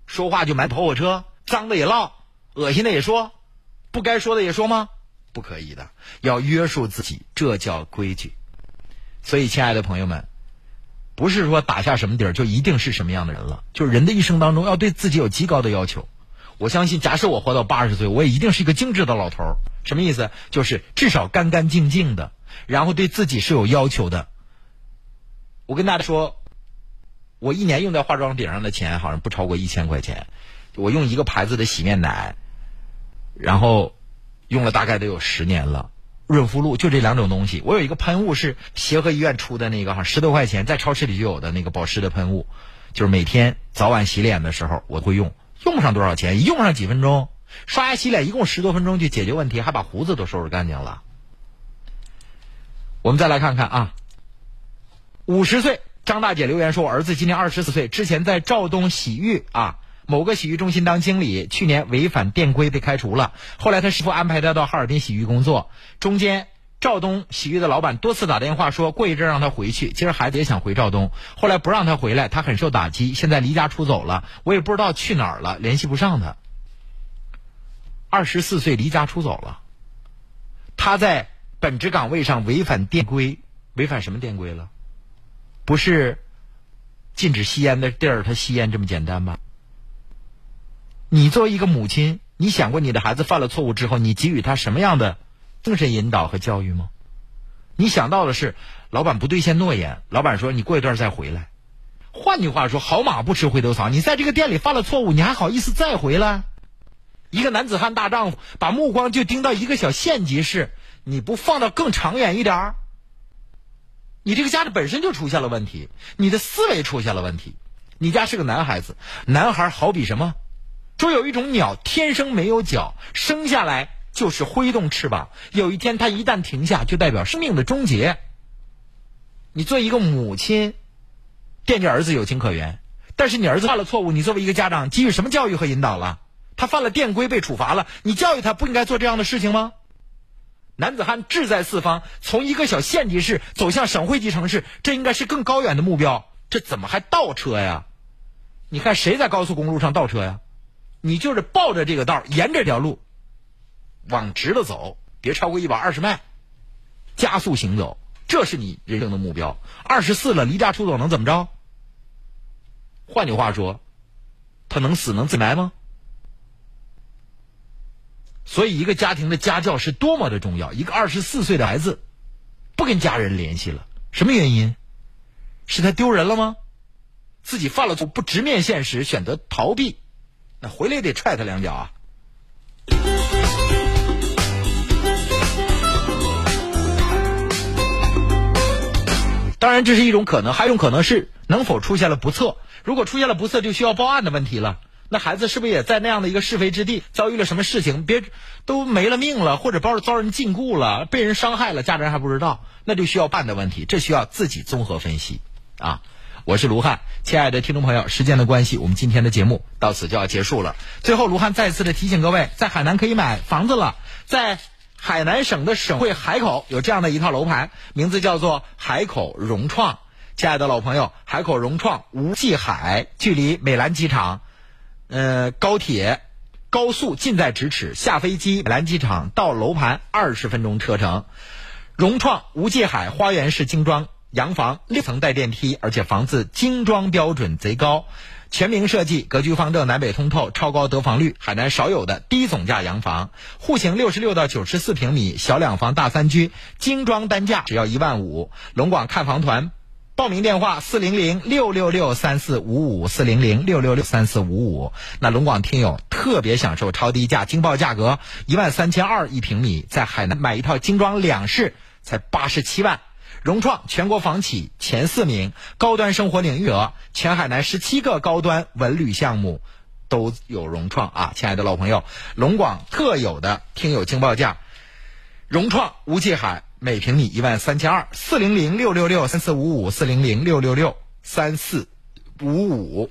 说话就买跑火车，脏的也唠，恶心的也说，不该说的也说吗？不可以的，要约束自己，这叫规矩。所以，亲爱的朋友们，不是说打下什么底儿就一定是什么样的人了。就是人的一生当中要对自己有极高的要求。我相信，假设我活到八十岁，我也一定是一个精致的老头儿。什么意思？就是至少干干净净的，然后对自己是有要求的。我跟大家说。我一年用在化妆品上的钱好像不超过一千块钱，我用一个牌子的洗面奶，然后用了大概得有十年了。润肤露就这两种东西，我有一个喷雾是协和医院出的那个，哈十多块钱，在超市里就有的那个保湿的喷雾，就是每天早晚洗脸的时候我会用，用不上多少钱，用上几分钟，刷牙洗脸一共十多分钟就解决问题，还把胡子都收拾干净了。我们再来看看啊，五十岁。张大姐留言说：“我儿子今年二十四岁，之前在肇东洗浴啊某个洗浴中心当经理，去年违反店规被开除了。后来他师傅安排他到哈尔滨洗浴工作，中间赵东洗浴的老板多次打电话说过一阵让他回去，其实孩子也想回赵东，后来不让他回来，他很受打击，现在离家出走了，我也不知道去哪儿了，联系不上他。二十四岁离家出走了，他在本职岗位上违反店规，违反什么店规了？不是禁止吸烟的地儿，他吸烟这么简单吧？你作为一个母亲，你想过你的孩子犯了错误之后，你给予他什么样的精神引导和教育吗？你想到的是，老板不兑现诺言，老板说你过一段再回来。换句话说，好马不吃回头草。你在这个店里犯了错误，你还好意思再回来？一个男子汉大丈夫，把目光就盯到一个小县级市，你不放到更长远一点儿？你这个家的本身就出现了问题，你的思维出现了问题。你家是个男孩子，男孩好比什么？说有一种鸟天生没有脚，生下来就是挥动翅膀，有一天它一旦停下，就代表生命的终结。你作为一个母亲，惦记儿子有情可原，但是你儿子犯了错误，你作为一个家长给予什么教育和引导了？他犯了电规被处罚了，你教育他不应该做这样的事情吗？男子汉志在四方，从一个小县级市走向省会级城市，这应该是更高远的目标。这怎么还倒车呀？你看谁在高速公路上倒车呀？你就是抱着这个道，沿着这条路往直了走，别超过一百二十迈，加速行走，这是你人生的目标。二十四了，离家出走能怎么着？换句话说，他能死能自埋吗？所以，一个家庭的家教是多么的重要。一个二十四岁的孩子不跟家人联系了，什么原因？是他丢人了吗？自己犯了错，不直面现实，选择逃避，那回来也得踹他两脚啊！当然，这是一种可能，还有一种可能是能否出现了不测。如果出现了不测，就需要报案的问题了。那孩子是不是也在那样的一个是非之地遭遇了什么事情？别都没了命了，或者遭遭人禁锢了，被人伤害了，家人还不知道，那就需要办的问题，这需要自己综合分析啊！我是卢汉，亲爱的听众朋友，时间的关系，我们今天的节目到此就要结束了。最后，卢汉再次的提醒各位，在海南可以买房子了，在海南省的省会海口有这样的一套楼盘，名字叫做海口融创。亲爱的老朋友，海口融创无际海，距离美兰机场。呃，高铁、高速近在咫尺，下飞机美兰机场到楼盘二十分钟车程。融创无界海花园式精装洋房，六层带电梯，而且房子精装标准贼高，全明设计，格局方正，南北通透，超高得房率，海南少有的低总价洋房，户型六十六到九十四平米，小两房大三居，精装单价只要一万五。龙广看房团。报名电话四零零六六六三四五五四零零六六六三四五五。那龙广听友特别享受超低价惊爆价格，一万三千二一平米，在海南买一套精装两室才八十七万。融创全国房企前四名，高端生活领域额，全海南十七个高端文旅项目都有融创啊！亲爱的老朋友，龙广特有的听友惊爆价，融创无界海。每平米一万三千二，四零零六六六三四五五，四零零六六六三四五五。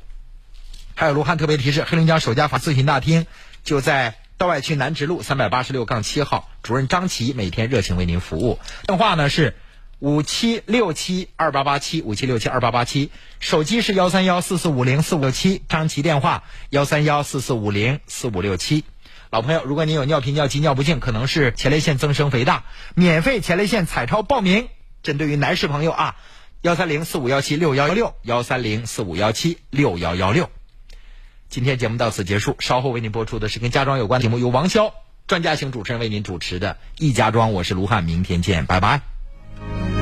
还有卢汉特别提示，黑龙江首家法咨询大厅就在道外区南直路三百八十六杠七号，主任张琪每天热情为您服务。电话呢是五七六七二八八七五七六七二八八七，手机是幺三幺四四五零四五六七，张琪电话幺三幺四四五零四五六七。老朋友，如果您有尿频、尿急、尿不尽，可能是前列腺增生肥大，免费前列腺彩超报名，针对于男士朋友啊，幺三零四五幺七六幺幺六，幺三零四五幺七六幺幺六。今天节目到此结束，稍后为您播出的是跟家装有关的节目，由王潇专家型主持人为您主持的《易家装》，我是卢汉，明天见，拜拜。Thank you.